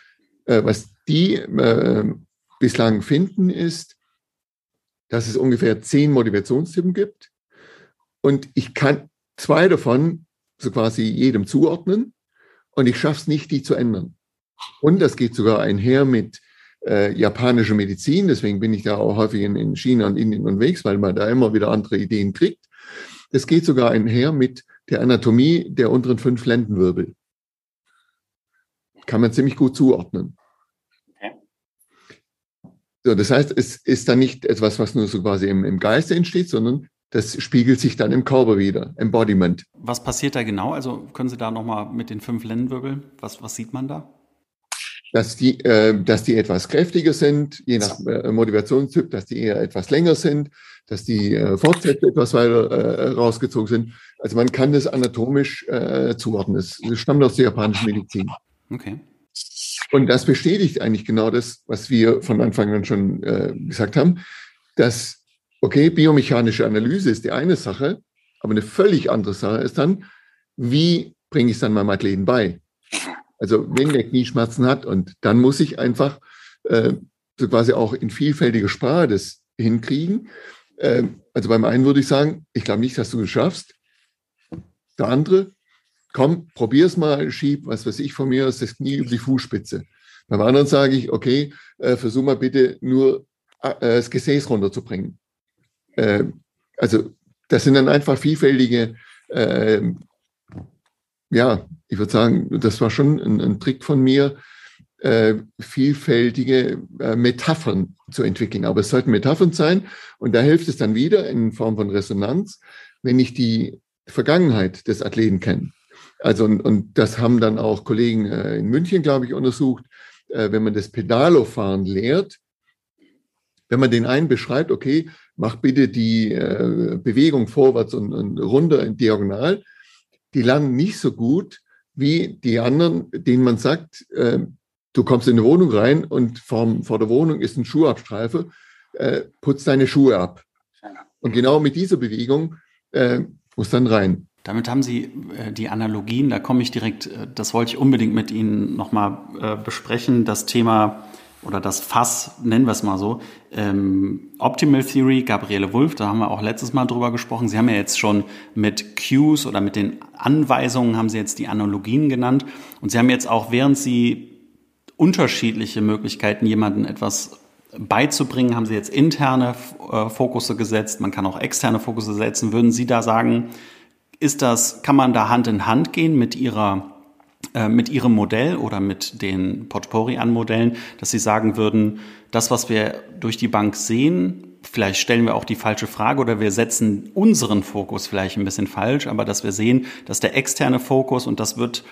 äh, was die äh, bislang finden, ist, dass es ungefähr zehn Motivationstypen gibt. Und ich kann zwei davon so quasi jedem zuordnen und ich schaffe es nicht, die zu ändern. Und das geht sogar einher mit äh, japanischer Medizin. Deswegen bin ich da auch häufig in, in China und Indien unterwegs, weil man da immer wieder andere Ideen kriegt. Das geht sogar einher mit der Anatomie der unteren fünf Lendenwirbel. Kann man ziemlich gut zuordnen. So, das heißt, es ist dann nicht etwas, was nur so quasi im, im Geiste entsteht, sondern das spiegelt sich dann im Körper wieder, Embodiment. Was passiert da genau? Also können Sie da nochmal mit den fünf Lendenwirbeln, was, was sieht man da? Dass die, äh, dass die etwas kräftiger sind, je nach äh, Motivationstyp, dass die eher etwas länger sind, dass die äh, Fortsätze etwas weiter äh, rausgezogen sind. Also man kann das anatomisch äh, zuordnen. Das stammt aus der japanischen Medizin. Okay. Und das bestätigt eigentlich genau das, was wir von Anfang an schon äh, gesagt haben, dass, okay, biomechanische Analyse ist die eine Sache, Aber eine völlig andere Sache ist dann, wie bringe ich es dann meinem Athleten bei? Also wenn der Knieschmerzen hat und dann muss ich einfach äh, so quasi auch in vielfältiger Sprache das hinkriegen. Äh, also beim einen würde ich sagen, ich glaube nicht, dass du es schaffst. Der andere, komm, probier's mal, schieb, was weiß ich von mir aus, das Knie über die Fußspitze. Beim anderen sage ich, okay, äh, versuch mal bitte nur äh, das Gesäß runterzubringen. Äh, also das sind dann einfach vielfältige äh, ja, ich würde sagen, das war schon ein, ein Trick von mir, äh, vielfältige äh, Metaphern zu entwickeln. Aber es sollten Metaphern sein und da hilft es dann wieder in Form von Resonanz, wenn ich die Vergangenheit des Athleten kenne. Also und, und das haben dann auch Kollegen äh, in München, glaube ich, untersucht. Äh, wenn man das Pedalofahren lehrt, wenn man den einen beschreibt, okay, mach bitte die äh, Bewegung vorwärts und, und runter in diagonal, die lernen nicht so gut wie die anderen, denen man sagt, äh, du kommst in eine Wohnung rein und vor, vor der Wohnung ist ein Schuhabstreife, äh, putz deine Schuhe ab. Und genau mit dieser Bewegung äh, muss dann rein. Damit haben Sie äh, die Analogien, da komme ich direkt, äh, das wollte ich unbedingt mit Ihnen nochmal äh, besprechen, das Thema oder das Fass, nennen wir es mal so, ähm, Optimal Theory, Gabriele Wulff, da haben wir auch letztes Mal drüber gesprochen. Sie haben ja jetzt schon mit Cues oder mit den Anweisungen haben Sie jetzt die Analogien genannt. Und Sie haben jetzt auch, während Sie unterschiedliche Möglichkeiten, jemandem etwas beizubringen, haben Sie jetzt interne äh, Fokusse gesetzt. Man kann auch externe Fokusse setzen. Würden Sie da sagen, ist das, kann man da Hand in Hand gehen mit Ihrer mit Ihrem Modell oder mit den Potpourri an Modellen, dass Sie sagen würden, das, was wir durch die Bank sehen, vielleicht stellen wir auch die falsche Frage oder wir setzen unseren Fokus vielleicht ein bisschen falsch, aber dass wir sehen, dass der externe Fokus und das wird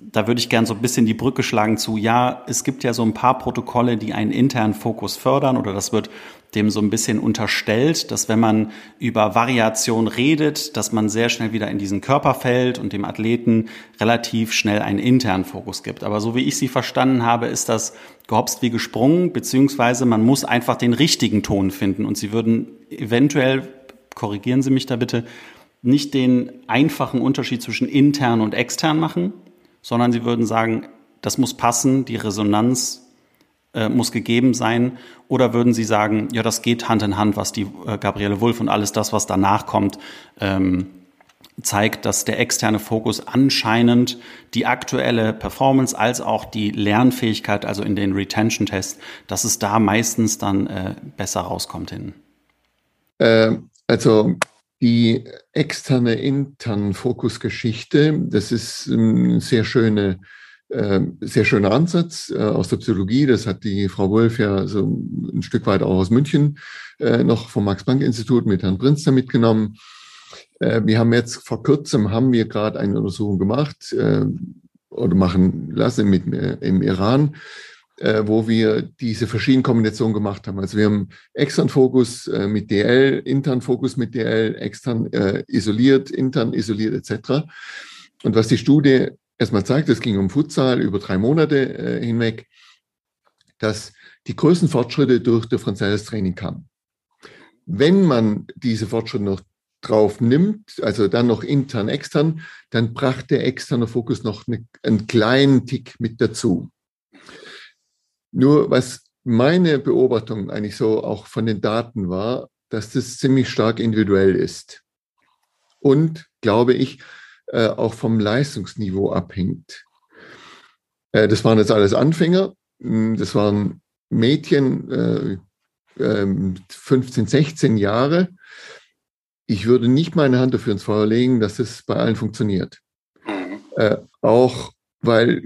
da würde ich gern so ein bisschen die Brücke schlagen zu, ja, es gibt ja so ein paar Protokolle, die einen internen Fokus fördern oder das wird dem so ein bisschen unterstellt, dass wenn man über Variation redet, dass man sehr schnell wieder in diesen Körper fällt und dem Athleten relativ schnell einen internen Fokus gibt. Aber so wie ich sie verstanden habe, ist das gehopst wie gesprungen, beziehungsweise man muss einfach den richtigen Ton finden und sie würden eventuell, korrigieren Sie mich da bitte, nicht den einfachen Unterschied zwischen intern und extern machen, sondern sie würden sagen, das muss passen, die Resonanz äh, muss gegeben sein? Oder würden Sie sagen, ja, das geht Hand in Hand, was die äh, Gabriele Wulff und alles das, was danach kommt, ähm, zeigt, dass der externe Fokus anscheinend die aktuelle Performance als auch die Lernfähigkeit, also in den Retention-Tests, dass es da meistens dann äh, besser rauskommt hin? Äh, also die externe interne Fokusgeschichte, das ist eine sehr schöne ähm, sehr schöner Ansatz äh, aus der Psychologie. Das hat die Frau Wolf ja so ein Stück weit auch aus München äh, noch vom Max-Planck-Institut mit Herrn Prinz da mitgenommen. Äh, wir haben jetzt vor kurzem haben wir gerade eine Untersuchung gemacht oder machen lassen mit, im Iran, wo wir diese verschiedenen Kombinationen gemacht haben. Also wir haben extern Fokus mit DL, intern Fokus mit DL, extern isoliert, intern isoliert etc. Und was die Studie erstmal zeigt, es ging um Futsal über drei Monate äh, hinweg, dass die größten Fortschritte durch differenzielles Training kamen. Wenn man diese Fortschritte noch drauf nimmt, also dann noch intern, extern, dann brachte der externe Fokus noch eine, einen kleinen Tick mit dazu. Nur was meine Beobachtung eigentlich so auch von den Daten war, dass das ziemlich stark individuell ist. Und glaube ich, äh, auch vom Leistungsniveau abhängt. Äh, das waren jetzt alles Anfänger. Hm, das waren Mädchen, äh, 15, ähm, 16 Jahre. Ich würde nicht meine Hand dafür ins Feuer legen, dass das bei allen funktioniert. Mhm. Äh, auch weil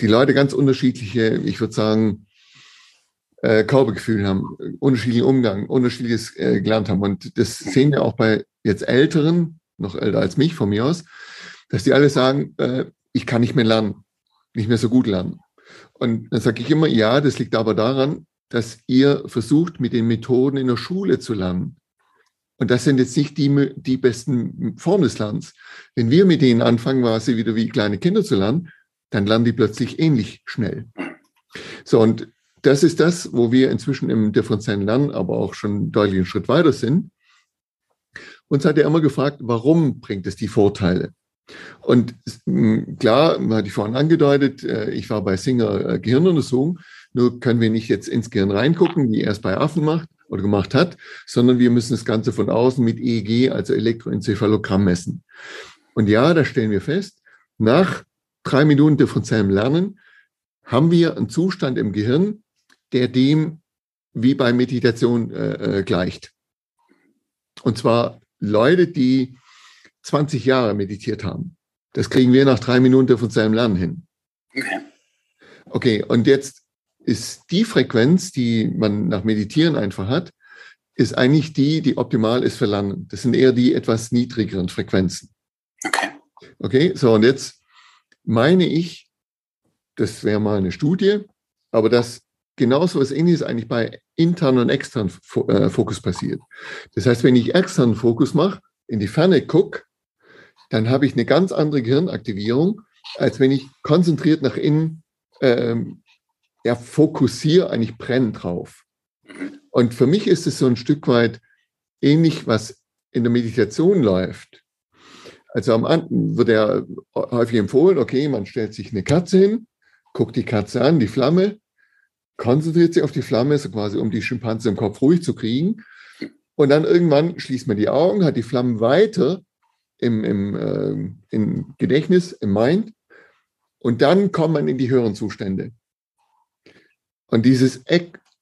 die Leute ganz unterschiedliche, ich würde sagen, äh, Körpergefühl haben, unterschiedlichen Umgang, unterschiedliches äh, gelernt haben. Und das sehen wir auch bei jetzt Älteren, noch älter als mich von mir aus, dass die alle sagen, äh, ich kann nicht mehr lernen, nicht mehr so gut lernen. Und dann sage ich immer, ja, das liegt aber daran, dass ihr versucht, mit den Methoden in der Schule zu lernen. Und das sind jetzt nicht die, die besten Formen des Lernens. Wenn wir mit denen anfangen, quasi wieder wie kleine Kinder zu lernen, dann lernen die plötzlich ähnlich schnell. So, und das ist das, wo wir inzwischen im differenziellen Lernen aber auch schon einen Schritt weiter sind. uns hat er immer gefragt, warum bringt es die Vorteile? Und klar, hatte ich vorhin angedeutet, äh, ich war bei Singer äh, Gehirnuntersuchung. Nur können wir nicht jetzt ins Gehirn reingucken, wie er es bei Affen macht oder gemacht hat, sondern wir müssen das Ganze von außen mit EEG, also Elektroenzephalogramm messen. Und ja, da stellen wir fest, nach drei Minuten differenziellem Lernen haben wir einen Zustand im Gehirn, der dem wie bei Meditation äh, äh gleicht. Und zwar Leute, die 20 Jahre meditiert haben. Das kriegen wir nach drei Minuten von seinem Lernen hin. Okay. Okay, und jetzt ist die Frequenz, die man nach Meditieren einfach hat, ist eigentlich die, die optimal ist für Lernen. Das sind eher die etwas niedrigeren Frequenzen. Okay. Okay, so und jetzt meine ich, das wäre mal eine Studie, aber dass genauso was ähnliches eigentlich bei internen und externen äh, Fokus passiert. Das heißt, wenn ich externen Fokus mache, in die Ferne gucke, dann habe ich eine ganz andere Gehirnaktivierung, als wenn ich konzentriert nach innen ähm, ja, fokussiere, eigentlich brenne drauf. Und für mich ist es so ein Stück weit ähnlich, was in der Meditation läuft. Also am Anfang wird ja häufig empfohlen, okay, man stellt sich eine Katze hin, guckt die Katze an, die Flamme, konzentriert sich auf die Flamme, so quasi um die Schimpanse im Kopf ruhig zu kriegen. Und dann irgendwann schließt man die Augen, hat die Flammen weiter im, im, äh, im Gedächtnis, im Mind. Und dann kommt man in die höheren Zustände. Und dieses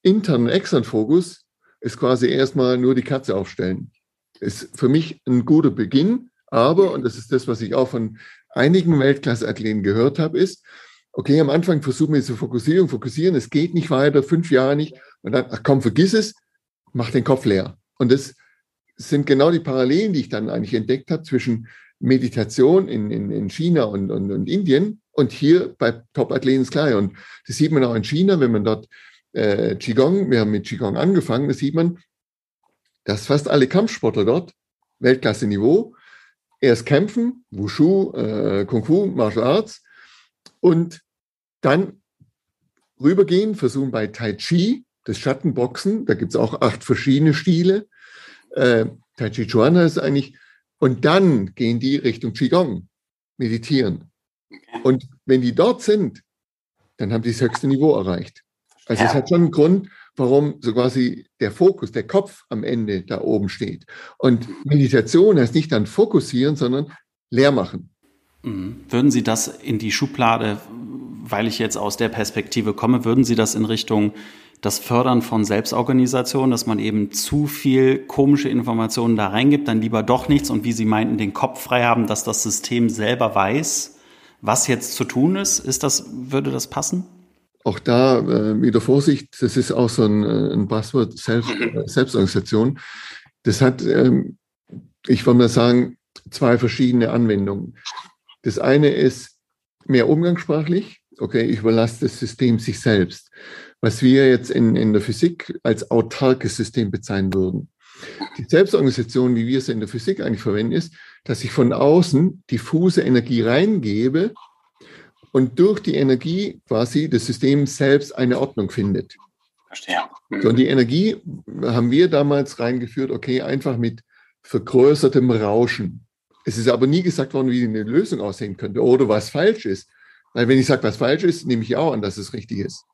internen externen Fokus ist quasi erstmal nur die Katze aufstellen. Ist für mich ein guter Beginn, aber, und das ist das, was ich auch von einigen Weltklasse-Athleten gehört habe, ist, okay, am Anfang versuchen wir zu fokussieren, fokussieren, es geht nicht weiter, fünf Jahre nicht, und dann, ach komm, vergiss es, mach den Kopf leer. Und das sind genau die Parallelen, die ich dann eigentlich entdeckt habe zwischen Meditation in, in, in China und, und, und Indien und hier bei Top-Athleten ist klar. Und das sieht man auch in China, wenn man dort äh, Qigong, wir haben mit Qigong angefangen, das sieht man, dass fast alle Kampfsportler dort, Weltklasse-Niveau, erst kämpfen, Wushu, äh, Kung Fu, Martial Arts und dann rübergehen, versuchen bei Tai Chi, das Schattenboxen, da gibt es auch acht verschiedene Stile, äh, Tai Chi Chuan ist eigentlich, und dann gehen die Richtung Qigong, meditieren. Und wenn die dort sind, dann haben die das höchste Niveau erreicht. Also ja. es hat schon einen Grund, warum so quasi der Fokus, der Kopf am Ende da oben steht. Und Meditation heißt nicht dann fokussieren, sondern leer machen. Mhm. Würden Sie das in die Schublade, weil ich jetzt aus der Perspektive komme, würden Sie das in Richtung das Fördern von Selbstorganisation, dass man eben zu viel komische Informationen da reingibt, dann lieber doch nichts und wie Sie meinten, den Kopf frei haben, dass das System selber weiß, was jetzt zu tun ist. Ist das, würde das passen? Auch da äh, wieder Vorsicht, das ist auch so ein, äh, ein Buzzword Selbst, äh, Selbstorganisation. Das hat, ähm, ich würde mal sagen, zwei verschiedene Anwendungen. Das eine ist mehr umgangssprachlich. Okay, ich überlasse das System sich selbst was wir jetzt in, in der Physik als autarkes System bezeichnen würden. Die Selbstorganisation, wie wir es in der Physik eigentlich verwenden, ist, dass ich von außen diffuse Energie reingebe und durch die Energie quasi das System selbst eine Ordnung findet. Verstehe. Mhm. So, und die Energie haben wir damals reingeführt, okay, einfach mit vergrößertem Rauschen. Es ist aber nie gesagt worden, wie eine Lösung aussehen könnte oder was falsch ist. Weil wenn ich sage, was falsch ist, nehme ich auch an, dass es richtig ist.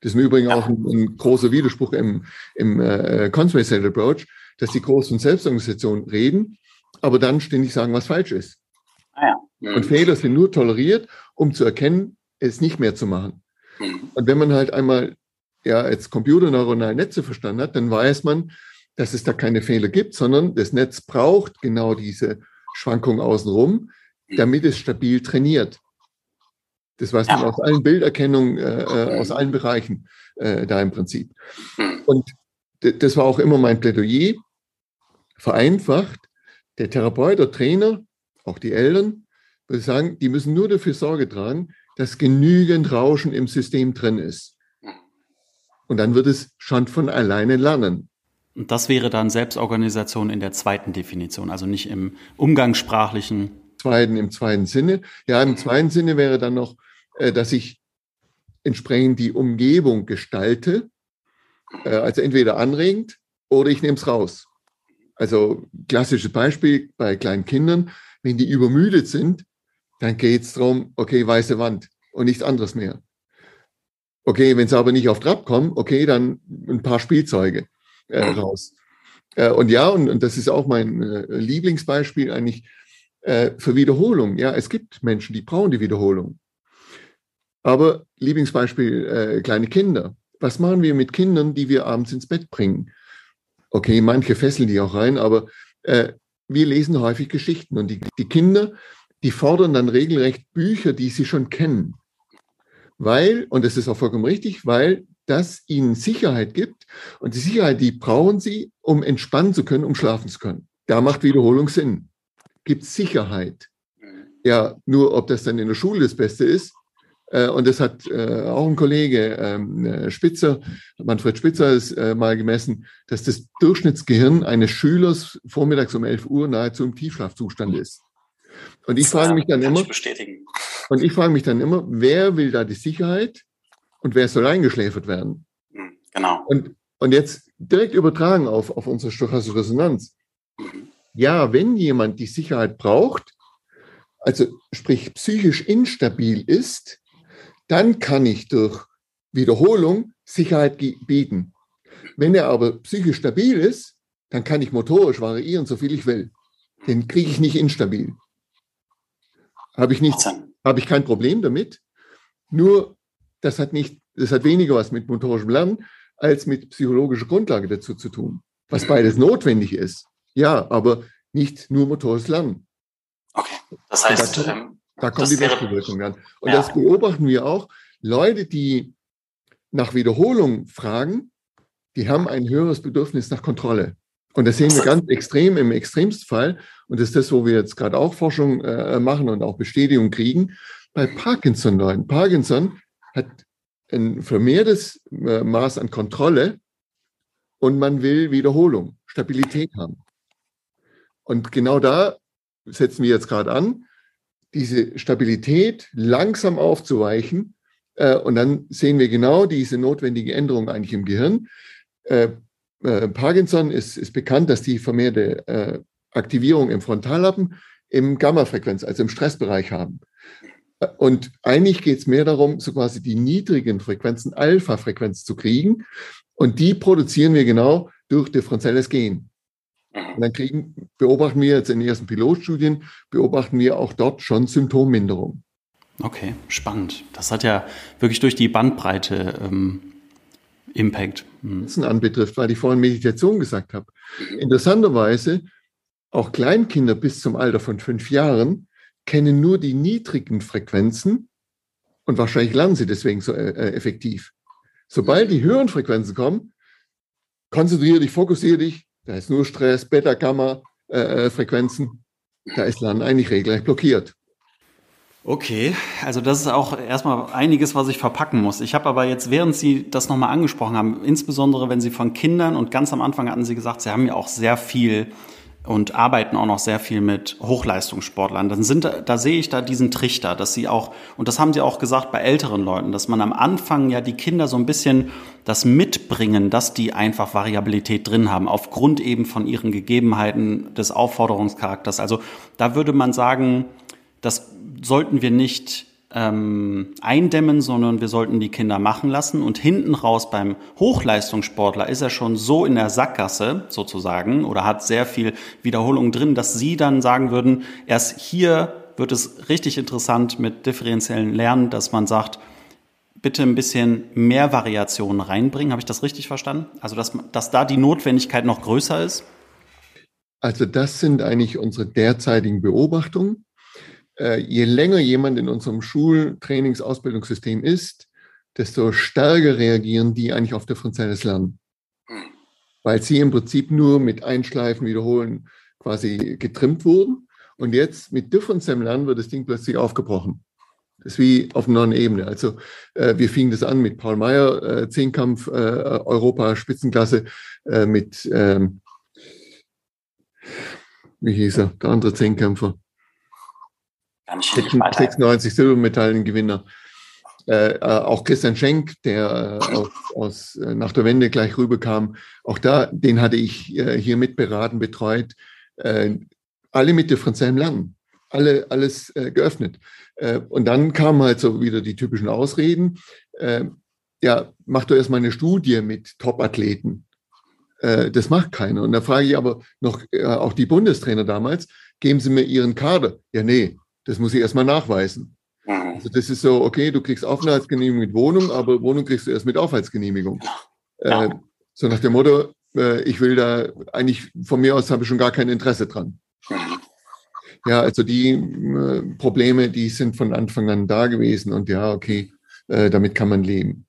Das ist im Übrigen auch ein, ein großer Widerspruch im, im äh, Consumer Approach, dass die großen Selbstorganisationen reden, aber dann ständig sagen, was falsch ist. Ah, ja. mhm. Und Fehler sind nur toleriert, um zu erkennen, es nicht mehr zu machen. Mhm. Und wenn man halt einmal ja jetzt computerneuronale Netze verstanden hat, dann weiß man, dass es da keine Fehler gibt, sondern das Netz braucht genau diese Schwankungen außenrum, mhm. damit es stabil trainiert. Das weiß man ja. aus allen Bilderkennungen, äh, äh, aus allen Bereichen äh, da im Prinzip. Hm. Und das war auch immer mein Plädoyer. Vereinfacht, der Therapeut, der Trainer, auch die Eltern, würde sagen, die müssen nur dafür Sorge tragen, dass genügend Rauschen im System drin ist. Und dann wird es schon von alleine lernen. Und das wäre dann Selbstorganisation in der zweiten Definition, also nicht im umgangssprachlichen. Zweiten, im zweiten Sinne. Ja, im zweiten Sinne wäre dann noch äh, dass ich entsprechend die Umgebung gestalte, äh, also entweder anregend oder ich nehme es raus. Also klassisches Beispiel bei kleinen Kindern, wenn die übermüdet sind, dann geht es darum, okay, weiße Wand und nichts anderes mehr. Okay, wenn sie aber nicht auf Trab kommen, okay, dann ein paar Spielzeuge äh, raus. Äh, und ja, und, und, das ist auch mein äh, Lieblingsbeispiel eigentlich äh, für Wiederholung. Ja, es gibt Menschen, die brauchen die Wiederholung. Aber Lieblingsbeispiel, äh, kleine Kinder. Was machen wir mit Kindern, die wir abends ins Bett bringen? Okay, manche fesseln die auch rein, aber äh, wir lesen häufig Geschichten und die, die Kinder, die fordern dann regelrecht Bücher, die sie schon kennen. Weil, und das ist auch vollkommen richtig, weil das ihnen Sicherheit gibt. Und die Sicherheit, die brauchen sie, um entspannen zu können, um schlafen zu können. Da macht Wiederholung Sinn. Gibt Sicherheit. Ja, nur ob das dann in der Schule das Beste ist, und das hat äh, auch ein Kollege ähm, äh, Spitzer, Manfred Spitzer, ist mal gemessen, dass das Durchschnittsgehirn eines Schülers vormittags um 11 Uhr nahezu im Tiefschlafzustand ist. Und ich frage mich dann immer, und ich frage mich dann immer, wer will da die Sicherheit und wer soll eingeschläfert werden? Hm, genau. Und, und jetzt direkt übertragen auf, auf unsere stochastische Resonanz. Mhm. Ja, wenn jemand die Sicherheit braucht, also sprich psychisch instabil ist, dann kann ich durch Wiederholung Sicherheit bieten. Wenn er aber psychisch stabil ist, dann kann ich motorisch variieren, so viel ich will. Den kriege ich nicht instabil. Habe ich, nicht, habe ich kein Problem damit. Nur, das hat, nicht, das hat weniger was mit motorischem Lernen als mit psychologischer Grundlage dazu zu tun. Was beides notwendig ist. Ja, aber nicht nur motorisches Lernen. Okay, das heißt, ähm, da kommt die Wechselwirkung dann. Und ja. das beobachten wir auch. Leute, die nach Wiederholung fragen, die haben ein höheres Bedürfnis nach Kontrolle. Und das sehen wir ganz extrem im extremsten Fall. Und das ist das, wo wir jetzt gerade auch Forschung äh, machen und auch Bestätigung kriegen. Bei Parkinson-Leuten. Parkinson hat ein vermehrtes äh, Maß an Kontrolle und man will Wiederholung, Stabilität haben. Und genau da setzen wir jetzt gerade an diese Stabilität langsam aufzuweichen. Äh, und dann sehen wir genau diese notwendige Änderung eigentlich im Gehirn. Äh, äh, Parkinson ist, ist bekannt, dass die vermehrte äh, Aktivierung im Frontallappen im Gamma-Frequenz, also im Stressbereich haben. Äh, und eigentlich geht es mehr darum, so quasi die niedrigen Frequenzen, Alpha-Frequenz zu kriegen. Und die produzieren wir genau durch differenzielles Gen. Mhm. Und dann kriegen, beobachten wir jetzt in den ersten Pilotstudien, beobachten wir auch dort schon Symptomminderung. Okay, spannend. Das hat ja wirklich durch die Bandbreite ähm, Impact. Mhm. anbetrifft, weil ich vorhin Meditation gesagt habe. Mhm. Interessanterweise, auch Kleinkinder bis zum Alter von fünf Jahren kennen nur die niedrigen Frequenzen und wahrscheinlich lernen sie deswegen so äh, äh effektiv. Sobald die höheren Frequenzen kommen, konzentriere dich, fokussiere dich, da ist nur Stress, Beta-Gamma-Frequenzen. Äh, da ist Lernen eigentlich regelrecht blockiert. Okay, also das ist auch erstmal einiges, was ich verpacken muss. Ich habe aber jetzt, während Sie das nochmal angesprochen haben, insbesondere wenn Sie von Kindern und ganz am Anfang hatten Sie gesagt, Sie haben ja auch sehr viel und arbeiten auch noch sehr viel mit Hochleistungssportlern. Dann sind da, da sehe ich da diesen Trichter, dass sie auch und das haben sie auch gesagt bei älteren Leuten, dass man am Anfang ja die Kinder so ein bisschen das mitbringen, dass die einfach Variabilität drin haben aufgrund eben von ihren Gegebenheiten des Aufforderungscharakters. Also da würde man sagen, das sollten wir nicht ähm, eindämmen, sondern wir sollten die Kinder machen lassen. Und hinten raus beim Hochleistungssportler ist er schon so in der Sackgasse sozusagen oder hat sehr viel Wiederholung drin, dass Sie dann sagen würden, erst hier wird es richtig interessant mit differenziellen Lernen, dass man sagt, bitte ein bisschen mehr Variationen reinbringen. Habe ich das richtig verstanden? Also, dass, dass da die Notwendigkeit noch größer ist? Also, das sind eigentlich unsere derzeitigen Beobachtungen je länger jemand in unserem Schultrainings-Ausbildungssystem ist, desto stärker reagieren die eigentlich auf differenzielles Lernen. Weil sie im Prinzip nur mit Einschleifen, Wiederholen quasi getrimmt wurden. Und jetzt mit differenziellem Lernen wird das Ding plötzlich aufgebrochen. Das ist wie auf einer neuen Ebene. Also äh, wir fingen das an mit Paul Meyer, äh, Zehnkampf, äh, Europa, Spitzenklasse, äh, mit, ähm, wie hieß er, der andere Zehnkämpfer. 96 Silbermedaillengewinner. Äh, äh, auch Christian Schenk, der äh, aus, aus, äh, nach der Wende gleich rüberkam, auch da, den hatte ich äh, hier mitberaten, betreut. Alle mit differenziellem Lernen, alle, alles geöffnet. und dann kamen halt so wieder die typischen Ausreden. ja, mach doch erstmal eine Studie mit Top-Athleten. das macht keiner. Und da frage ich aber noch auch die Bundestrainer damals, geben Sie mir Ihren Kader. Ja, nee, das muss ich erstmal nachweisen. Mhm. Also das ist so, okay, du kriegst Aufenthaltsgenehmigung mit Wohnung, aber Wohnung kriegst du erst mit Aufenthaltsgenehmigung. Ja. Äh, so nach dem Motto, äh, ich will da eigentlich, von mir aus habe ich schon gar kein Interesse dran. Mhm. Ja, also die äh, Probleme, die sind von Anfang an da gewesen und ja, okay, äh, damit kann man leben.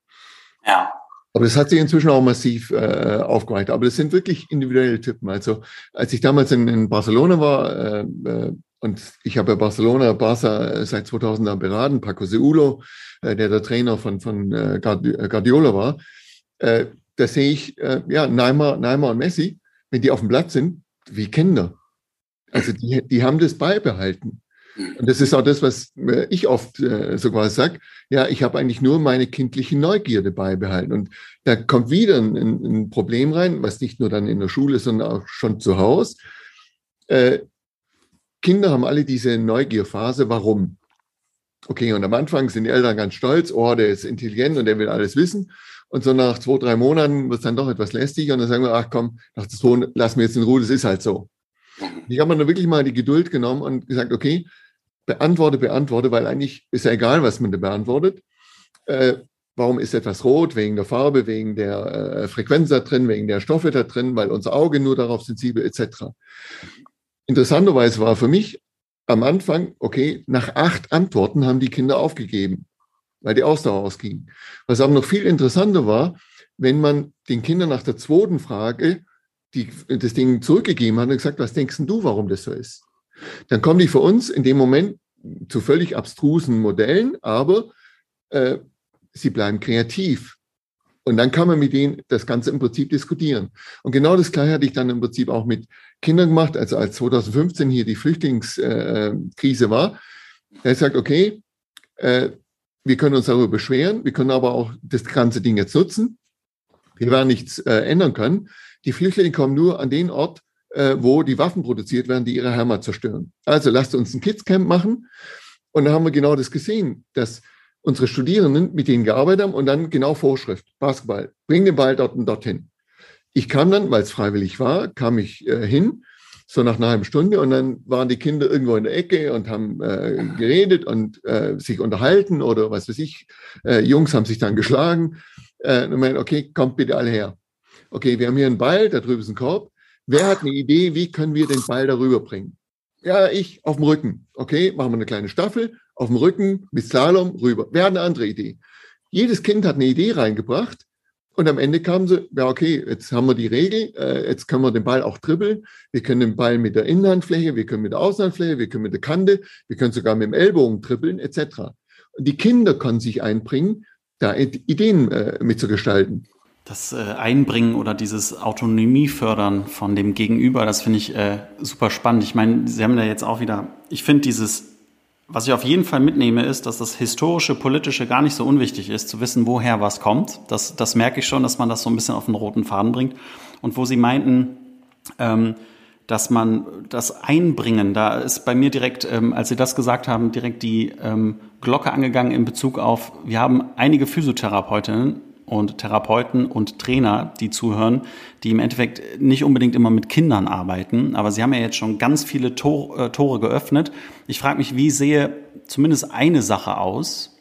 Ja. Aber das hat sich inzwischen auch massiv äh, aufgeweitet. Aber das sind wirklich individuelle Typen. Also als ich damals in, in Barcelona war, äh, äh und ich habe Barcelona, Barca äh, seit 2000 beraten, Paco Seulo, äh, der der Trainer von, von äh, Guardiola war. Da sehe ich, ja, Neymar, Neymar und Messi, wenn die auf dem Platz sind, wie Kinder. Also die, die haben das beibehalten. Und das ist auch das, was ich oft äh, sogar sage. Ja, ich habe eigentlich nur meine kindliche Neugierde beibehalten. Und da kommt wieder ein, ein, Problem rein, was nicht nur dann in der Schule, sondern auch schon zu Hause. Äh, Kinder haben alle diese Neugierphase. Warum? Okay, und am Anfang sind die Eltern ganz stolz, oh, der ist intelligent und der will alles wissen. Und so nach zwei, drei Monaten wird es dann doch etwas lästig und dann sagen wir, ach komm, nach zwei, lass mir jetzt in Ruhe, das ist halt so. Ich habe mir dann wirklich mal die Geduld genommen und gesagt, okay, beantworte, beantworte, weil eigentlich ist ja egal, was man da beantwortet. Äh, warum ist etwas rot? Wegen der Farbe, wegen der äh, Frequenz da drin, wegen der Stoffe da drin, weil unser Auge nur darauf sensibel etc. Interessanterweise war für mich am Anfang, okay, nach acht Antworten haben die Kinder aufgegeben, weil die Ausdauer ausging. Was aber noch viel interessanter war, wenn man den Kindern nach der zweiten Frage die, das Ding zurückgegeben hat und gesagt, was denkst du, warum das so ist? Dann kommen die für uns in dem Moment zu völlig abstrusen Modellen, aber äh, sie bleiben kreativ. Und dann kann man mit denen das Ganze im Prinzip diskutieren. Und genau das Gleiche hatte ich dann im Prinzip auch mit Kindern gemacht, also als 2015 hier die Flüchtlingskrise war. Er sagt, okay, äh, wir können uns darüber beschweren, wir können aber auch das ganze Ding jetzt nutzen. Wir werden nichts äh, ändern können. Die Flüchtlinge kommen nur an den Ort, äh, wo die Waffen produziert werden, die ihre Heimat zerstören. Also lasst uns ein Kidscamp machen. Und da haben wir genau das gesehen, dass unsere Studierenden mit denen gearbeitet haben und dann genau Vorschrift, Basketball, bring den Ball dort und dorthin. Ich kam dann, weil es freiwillig war, kam ich äh, hin, so nach einer halben Stunde und dann waren die Kinder irgendwo in der Ecke und haben äh, geredet und äh, sich unterhalten oder was weiß ich. Äh, Jungs haben sich dann geschlagen. Äh, und meinen, okay, kommt bitte alle her. Okay, wir haben hier einen Ball, da drüben ist ein Korb. Wer hat eine Idee, wie können wir den Ball darüber bringen? Ja, ich auf dem Rücken. Okay, machen wir eine kleine Staffel auf dem Rücken mit Slalom rüber. Wer hat eine andere Idee? Jedes Kind hat eine Idee reingebracht und am Ende kamen sie, ja, okay, jetzt haben wir die Regel, äh, jetzt können wir den Ball auch dribbeln. Wir können den Ball mit der Innenhandfläche, wir können mit der Außenhandfläche, wir können mit der Kante, wir können sogar mit dem Ellbogen dribbeln, etc. Und die Kinder konnten sich einbringen, da Ideen äh, mitzugestalten. Das äh, Einbringen oder dieses Autonomie fördern von dem Gegenüber, das finde ich äh, super spannend. Ich meine, Sie haben da jetzt auch wieder, ich finde dieses was ich auf jeden Fall mitnehme, ist, dass das historische, politische gar nicht so unwichtig ist, zu wissen, woher was kommt. Das, das merke ich schon, dass man das so ein bisschen auf den roten Faden bringt. Und wo Sie meinten, ähm, dass man das Einbringen, da ist bei mir direkt, ähm, als Sie das gesagt haben, direkt die ähm, Glocke angegangen in Bezug auf, wir haben einige Physiotherapeutinnen und Therapeuten und Trainer, die zuhören, die im Endeffekt nicht unbedingt immer mit Kindern arbeiten, aber sie haben ja jetzt schon ganz viele Tor, äh, Tore geöffnet. Ich frage mich, wie sehe zumindest eine Sache aus,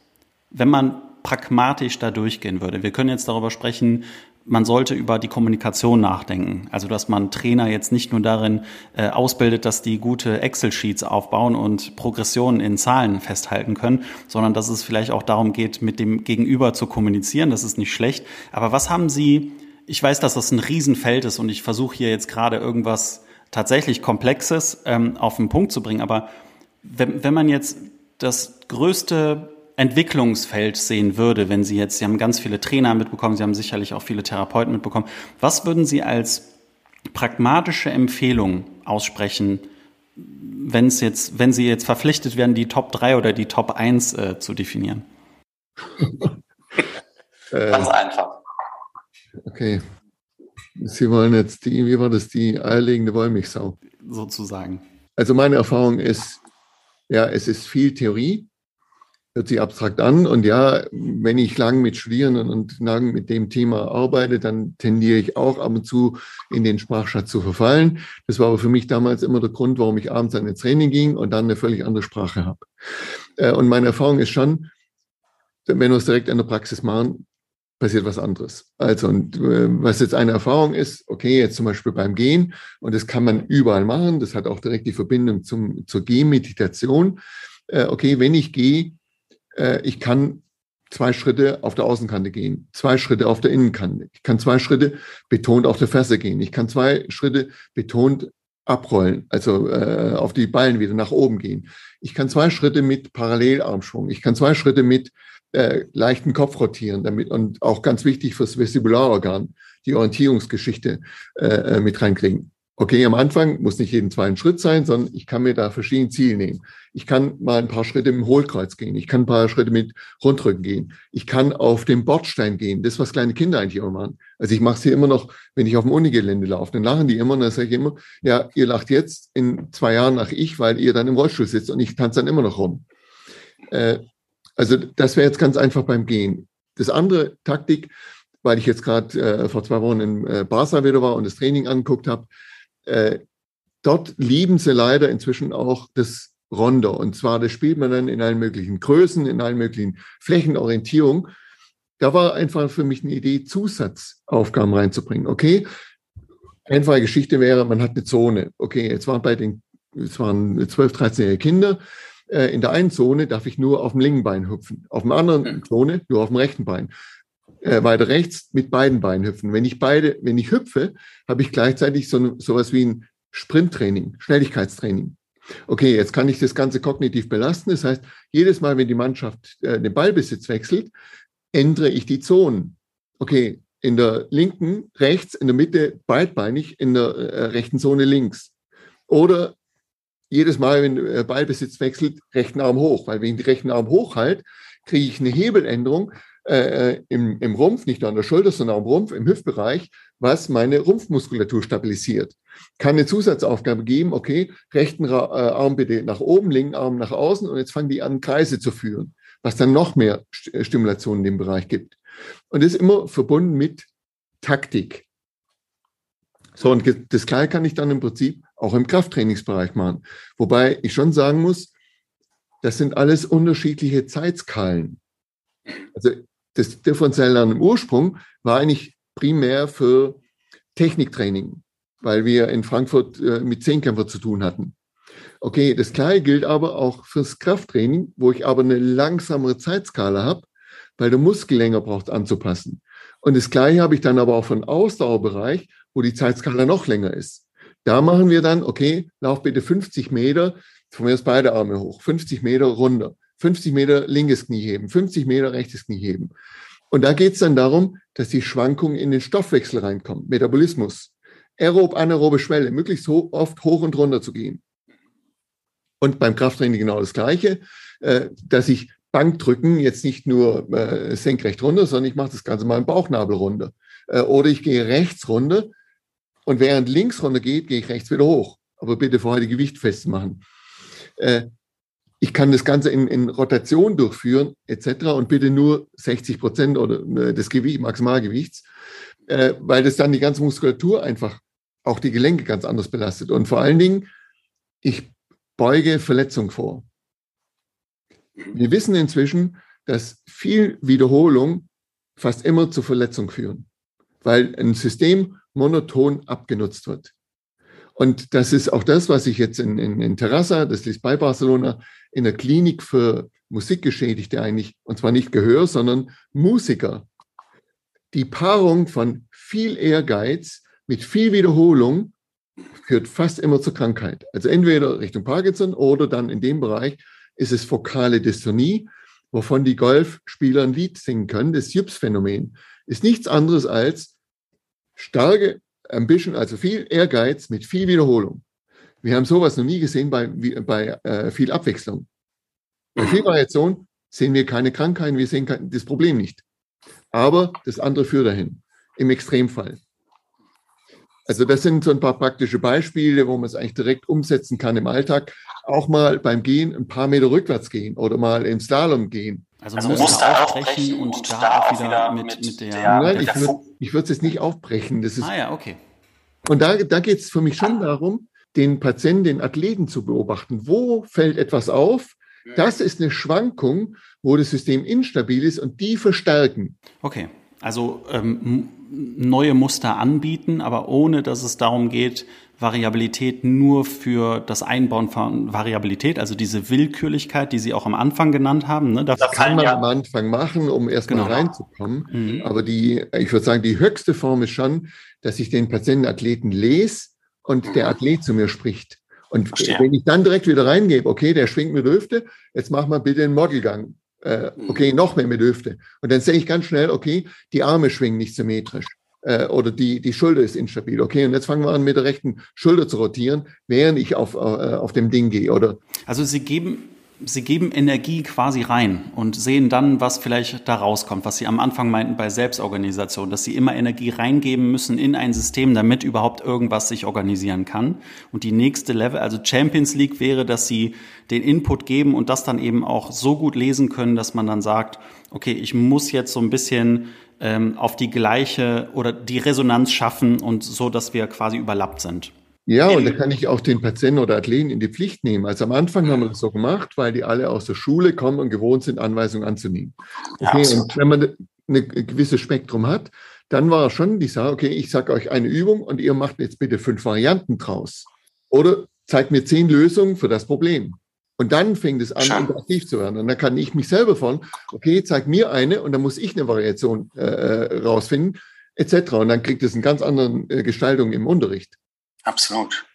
wenn man pragmatisch da durchgehen würde. Wir können jetzt darüber sprechen, man sollte über die Kommunikation nachdenken. Also dass man Trainer jetzt nicht nur darin äh, ausbildet, dass die gute Excel-Sheets aufbauen und Progressionen in Zahlen festhalten können, sondern dass es vielleicht auch darum geht, mit dem Gegenüber zu kommunizieren. Das ist nicht schlecht. Aber was haben Sie, ich weiß, dass das ein Riesenfeld ist und ich versuche hier jetzt gerade irgendwas tatsächlich Komplexes ähm, auf den Punkt zu bringen. Aber wenn, wenn man jetzt das größte Entwicklungsfeld sehen würde, wenn Sie jetzt, Sie haben ganz viele Trainer mitbekommen, Sie haben sicherlich auch viele Therapeuten mitbekommen. Was würden Sie als pragmatische Empfehlung aussprechen, wenn es jetzt, wenn Sie jetzt verpflichtet werden, die Top 3 oder die Top 1 äh, zu definieren? Ganz äh, einfach. Okay. Sie wollen jetzt die, wie war das, die eierlegende Wollmilchsau? Sozusagen. Also meine Erfahrung ist, ja, es ist viel Theorie, hört sich abstrakt an. Und ja, wenn ich lang mit Studierenden und lang mit dem Thema arbeite, dann tendiere ich auch ab und zu in den Sprachschatz zu verfallen. Das war aber für mich damals immer der Grund, warum ich abends an ein Training ging und dann eine völlig andere Sprache habe. Äh, und meine Erfahrung ist schon, wenn wir es direkt in der Praxis machen, passiert was anderes. Also, und äh, was jetzt eine Erfahrung ist, okay, jetzt zum Beispiel beim Gehen, und das kann man überall machen, das hat auch direkt die Verbindung zum, zur Gehmeditation. Äh, okay, wenn ich gehe, äh, ich kann zwei Schritte auf der Außenkante gehen, zwei Schritte auf der Innenkante. Ich kann zwei Schritte betont auf der Ferse gehen. Ich kann zwei Schritte betont abrollen, also äh, auf die Ballen wieder nach oben gehen. Ich kann zwei Schritte mit Parallelarmschwung. Ich kann zwei Schritte mit äh, leichten Kopf rotieren damit und auch ganz wichtig fürs Vestibularorgan, die Orientierungsgeschichte äh, äh, mit reinkriegen. Okay, am Anfang muss nicht jeden zweiten Schritt sein, sondern ich kann mir da verschiedene Ziele nehmen. Ich kann mal ein paar Schritte im Hohlkreuz gehen. Ich kann ein paar Schritte mit Rundrücken gehen. Ich kann auf dem Bordstein gehen. Das, was kleine Kinder eigentlich immer machen. Also ich mache es hier immer noch, wenn ich auf dem Unigelände laufe. Dann lachen die immer und dann sage ich immer, ja, ihr lacht jetzt in zwei Jahren nach ich, weil ihr dann im Rollstuhl sitzt und ich tanze dann immer noch rum. Äh, also das wäre jetzt ganz einfach beim Gehen. Das andere Taktik, weil ich jetzt gerade äh, vor zwei Wochen in äh, Barca wieder war und das Training angeguckt habe, äh, dort lieben sie leider inzwischen auch das Rondo. Und zwar, das spielt man dann in allen möglichen Größen, in allen möglichen Flächenorientierung. Da war einfach für mich eine Idee, Zusatzaufgaben reinzubringen. Okay, einfache Geschichte wäre, man hat eine Zone. Okay, jetzt waren bei den, es waren 12, 13-jährige Kinder äh, in der einen Zone darf ich nur auf dem linken Bein hüpfen, auf dem anderen Zone nur auf dem rechten Bein. Äh, weiter rechts mit beiden Beinen hüpfen. Wenn ich beide, wenn ich hüpfe, habe ich gleichzeitig so sowas wie ein Sprinttraining, Schnelligkeitstraining. Okay, jetzt kann ich das Ganze kognitiv belasten. Das heißt, jedes Mal, wenn die Mannschaft äh, den Ballbesitz wechselt, ändere ich die Zonen. Okay, in der linken rechts, in der Mitte beidbeinig, in der äh, rechten Zone links. Oder jedes Mal, wenn der Ballbesitz wechselt, rechten Arm hoch, weil wenn ich den rechten Arm hoch halte, kriege ich eine Hebeländerung äh, äh, im, im Rumpf, nicht nur an der Schulter, sondern am Rumpf, im Hüftbereich, was meine Rumpfmuskulatur stabilisiert. Kann eine Zusatzaufgabe geben, okay, rechten äh, Arm bitte nach oben, linken Arm nach außen und jetzt fangen die an, Kreise zu führen, was dann noch mehr St Stimulation in dem Bereich gibt. Und das ist immer verbunden mit Taktik. So, und das Gleiche kann ich dann im Prinzip auch im Krafttrainingsbereich machen. Wobei ich schon sagen muss, das sind alles unterschiedliche Zeitskalen. Also das differenzielle Lernen im Ursprung war eigentlich primär für Techniktraining, weil wir in Frankfurt äh, mit Zehnkämpfer zu tun hatten. Okay, das Gleiche gilt aber auch fürs Krafttraining, wo ich aber eine langsamere Zeitskala habe, weil der Muskel länger braucht anzupassen. Und das Gleiche habe ich dann aber auch von Ausdauerbereich, wo die Zeitskala noch länger ist. Da machen wir dann, okay, lauf bitte 50 Meter, von mir aus beide Arme hoch, 50 Meter runter, 50 Meter linkes Knie heben, 50 Meter rechtes Knie heben. Und da geht es dann darum, dass die Schwankungen in den Stoffwechsel reinkommen, Metabolismus, aerob, anaerobe Schwelle, möglichst hoch, oft hoch und runter zu gehen. Und beim Krafttraining genau das Gleiche, äh, dass ich Bankdrücken jetzt nicht nur äh, senkrecht runter, sondern ich mache das Ganze mal im Bauchnabel runter. Äh, oder ich gehe rechts runter und während links runter geht, gehe ich rechts wieder hoch. Aber bitte vorher die Gewicht festmachen. Ich kann das Ganze in, in Rotation durchführen, etc. und bitte nur 60 Prozent oder äh, des Gewicht, Maximalgewichts, äh, weil das dann die ganze Muskulatur einfach auch die Gelenke ganz anders belastet. Und vor allen Dingen, ich beuge Verletzung vor. Wir wissen inzwischen, dass viel Wiederholung fast immer zu Verletzung führen, weil ein System monoton abgenutzt wird. Und das ist auch das, was ich jetzt in, in, in Terrassa, das ist bei Barcelona, in der Klinik für Musikgeschädigte eigentlich, und zwar nicht Gehör, sondern Musiker. Die Paarung von viel Ehrgeiz mit viel Wiederholung führt fast immer zur Krankheit. Also entweder Richtung Parkinson oder dann in dem Bereich ist es fokale Dystonie, wovon die Golfspieler ein Lied singen können. Das Jips-Phänomen ist nichts anderes als starke Ambition, also viel Ehrgeiz mit viel Wiederholung. Wir haben sowas noch nie gesehen bei, bei äh, viel Abwechslung. Bei viel Variation sehen wir keine Krankheiten, wir sehen kein, das Problem nicht. Aber das andere führt dahin, im Extremfall. Also das sind so ein paar praktische Beispiele, wo man es eigentlich direkt umsetzen kann im Alltag. Auch mal beim Gehen ein paar Meter rückwärts gehen oder mal im Slalom gehen. Also, also Muster aufbrechen und, und da auch wieder mit, mit, mit der... Nein, ich würde ich würde es jetzt nicht aufbrechen. Das ist, ah ja, okay. Und da, da geht es für mich schon darum, den Patienten, den Athleten zu beobachten. Wo fällt etwas auf? Das ist eine Schwankung, wo das System instabil ist und die verstärken. Okay, also ähm, neue Muster anbieten, aber ohne dass es darum geht, Variabilität nur für das Einbauen von Variabilität, also diese Willkürlichkeit, die Sie auch am Anfang genannt haben. Ne? Das, das kann man ja am Anfang machen, um erstmal genau. reinzukommen. Mhm. Aber die, ich würde sagen, die höchste Form ist schon, dass ich den Patienten Athleten lese und der Athlet zu mir spricht. Und Verstehe. wenn ich dann direkt wieder reingebe, okay, der schwingt mit Hüfte, jetzt mach mal bitte einen Modelgang. Äh, mhm. okay, noch mehr mit Hüfte. Und dann sehe ich ganz schnell, okay, die Arme schwingen nicht symmetrisch äh, oder die, die Schulter ist instabil. Okay, und jetzt fangen wir an, mit der rechten Schulter zu rotieren, während ich auf, äh, auf dem Ding gehe. Oder also Sie geben Sie geben Energie quasi rein und sehen dann, was vielleicht da rauskommt, was Sie am Anfang meinten bei Selbstorganisation, dass Sie immer Energie reingeben müssen in ein System, damit überhaupt irgendwas sich organisieren kann. Und die nächste Level, also Champions League wäre, dass Sie den Input geben und das dann eben auch so gut lesen können, dass man dann sagt, okay, ich muss jetzt so ein bisschen ähm, auf die gleiche oder die Resonanz schaffen und so, dass wir quasi überlappt sind. Ja, und da kann ich auch den Patienten oder Athleten in die Pflicht nehmen. Also am Anfang haben wir das so gemacht, weil die alle aus der Schule kommen und gewohnt sind, Anweisungen anzunehmen. Okay, ja, und wenn man ein gewisses Spektrum hat, dann war schon die Sache, okay, ich sage euch eine Übung und ihr macht jetzt bitte fünf Varianten draus. Oder zeigt mir zehn Lösungen für das Problem. Und dann fängt es an, Schau. interaktiv zu werden. Und dann kann ich mich selber von, okay, zeig mir eine und dann muss ich eine Variation äh, äh rausfinden, etc. Und dann kriegt es eine ganz andere äh, Gestaltung im Unterricht. Absolut.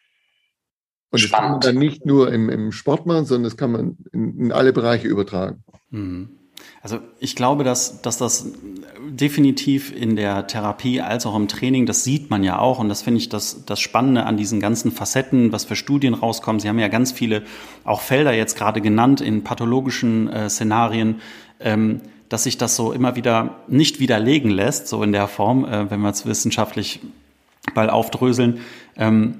Und Spannend. das kann man dann nicht nur im, im Sport machen, sondern das kann man in, in alle Bereiche übertragen. Mhm. Also ich glaube, dass, dass das definitiv in der Therapie als auch im Training, das sieht man ja auch und das finde ich das, das Spannende an diesen ganzen Facetten, was für Studien rauskommen. Sie haben ja ganz viele auch Felder jetzt gerade genannt in pathologischen äh, Szenarien, ähm, dass sich das so immer wieder nicht widerlegen lässt, so in der Form, äh, wenn wir es wissenschaftlich mal aufdröseln. Ähm,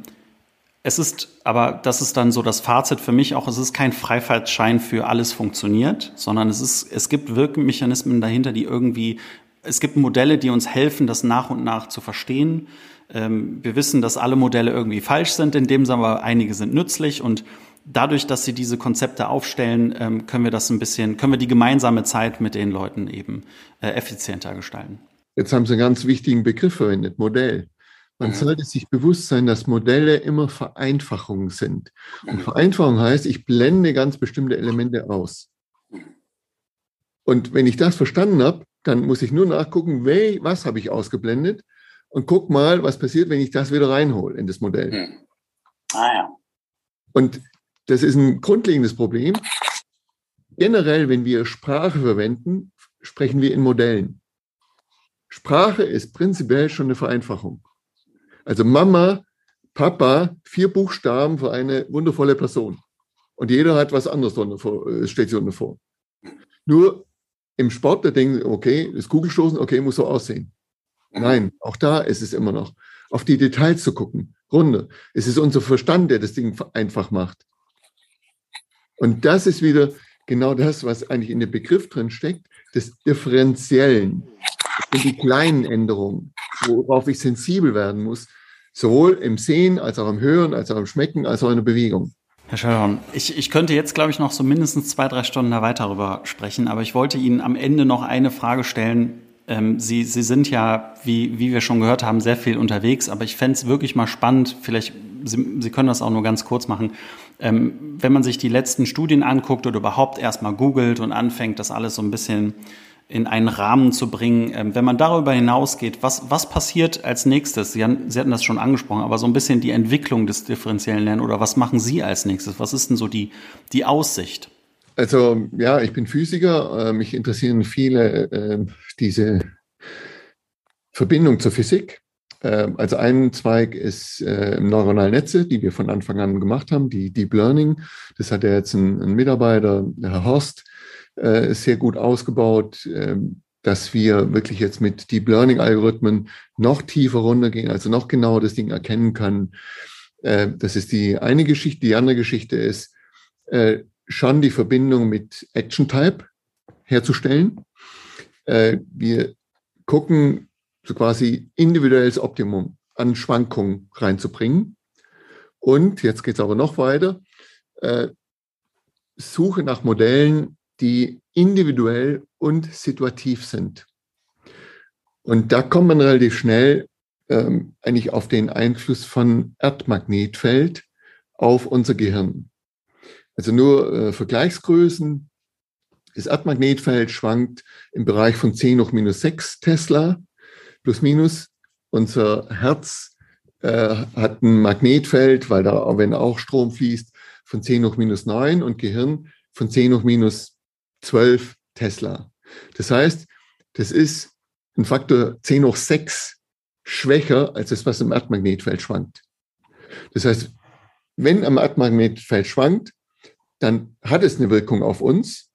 es ist, aber das ist dann so das Fazit für mich auch, es ist kein Freifahrtschein für alles funktioniert, sondern es ist, es gibt Wirkmechanismen dahinter, die irgendwie, es gibt Modelle, die uns helfen, das nach und nach zu verstehen. Ähm, wir wissen, dass alle Modelle irgendwie falsch sind, in dem Sinne, aber einige sind nützlich und dadurch, dass sie diese Konzepte aufstellen, ähm, können wir das ein bisschen, können wir die gemeinsame Zeit mit den Leuten eben äh, effizienter gestalten. Jetzt haben Sie einen ganz wichtigen Begriff verwendet, Modell. Man mhm. sollte sich bewusst sein, dass Modelle immer Vereinfachungen sind. Und Vereinfachung heißt, ich blende ganz bestimmte Elemente aus. Und wenn ich das verstanden habe, dann muss ich nur nachgucken, was habe ich ausgeblendet und guck mal, was passiert, wenn ich das wieder reinhole in das Modell. Mhm. Ah ja. Und das ist ein grundlegendes Problem. Generell, wenn wir Sprache verwenden, sprechen wir in Modellen. Sprache ist prinzipiell schon eine Vereinfachung. Also Mama, Papa, vier Buchstaben für eine wundervolle Person. Und jeder hat was anderes drunter vor, äh, steht sich vor. Nur im Sport, da denken sie, okay, das Kugelstoßen, okay, muss so aussehen. Nein, auch da ist es immer noch, auf die Details zu gucken, runter. Es ist unser Verstand, der das Ding einfach macht. Und das ist wieder genau das, was eigentlich in dem Begriff drin steckt, des Differenziellen. Das sind die kleinen Änderungen, worauf ich sensibel werden muss, sowohl im Sehen als auch im Hören, als auch im Schmecken, als auch in der Bewegung. Herr Schellhorn, ich, ich könnte jetzt, glaube ich, noch so mindestens zwei, drei Stunden da weiter darüber sprechen, aber ich wollte Ihnen am Ende noch eine Frage stellen. Ähm, Sie, Sie sind ja, wie, wie wir schon gehört haben, sehr viel unterwegs, aber ich fände es wirklich mal spannend, vielleicht, Sie, Sie können das auch nur ganz kurz machen, ähm, wenn man sich die letzten Studien anguckt oder überhaupt erstmal googelt und anfängt, das alles so ein bisschen in einen Rahmen zu bringen. Ähm, wenn man darüber hinausgeht, was, was passiert als nächstes? Sie, haben, Sie hatten das schon angesprochen, aber so ein bisschen die Entwicklung des differenziellen Lernen oder was machen Sie als nächstes? Was ist denn so die, die Aussicht? Also ja, ich bin Physiker. Äh, mich interessieren viele äh, diese Verbindung zur Physik. Äh, also ein Zweig ist äh, neuronale Netze, die wir von Anfang an gemacht haben, die Deep Learning. Das hat ja jetzt ein, ein Mitarbeiter, Herr Horst, äh, sehr gut ausgebaut, äh, dass wir wirklich jetzt mit Deep Learning Algorithmen noch tiefer runtergehen, also noch genauer das Ding erkennen können. Äh, das ist die eine Geschichte. Die andere Geschichte ist, äh, schon die Verbindung mit Action Type herzustellen. Wir gucken so quasi individuelles Optimum an Schwankungen reinzubringen. Und jetzt geht es aber noch weiter. Suche nach Modellen, die individuell und situativ sind. Und da kommt man relativ schnell ähm, eigentlich auf den Einfluss von Erdmagnetfeld auf unser Gehirn. Also nur äh, Vergleichsgrößen. Das Erdmagnetfeld schwankt im Bereich von 10 hoch minus 6 Tesla plus minus. Unser Herz äh, hat ein Magnetfeld, weil da, wenn auch Strom fließt, von 10 hoch minus 9 und Gehirn von 10 hoch minus 12 Tesla. Das heißt, das ist ein Faktor 10 hoch 6 schwächer als das, was im Erdmagnetfeld schwankt. Das heißt, wenn am Erdmagnetfeld schwankt, dann hat es eine Wirkung auf uns,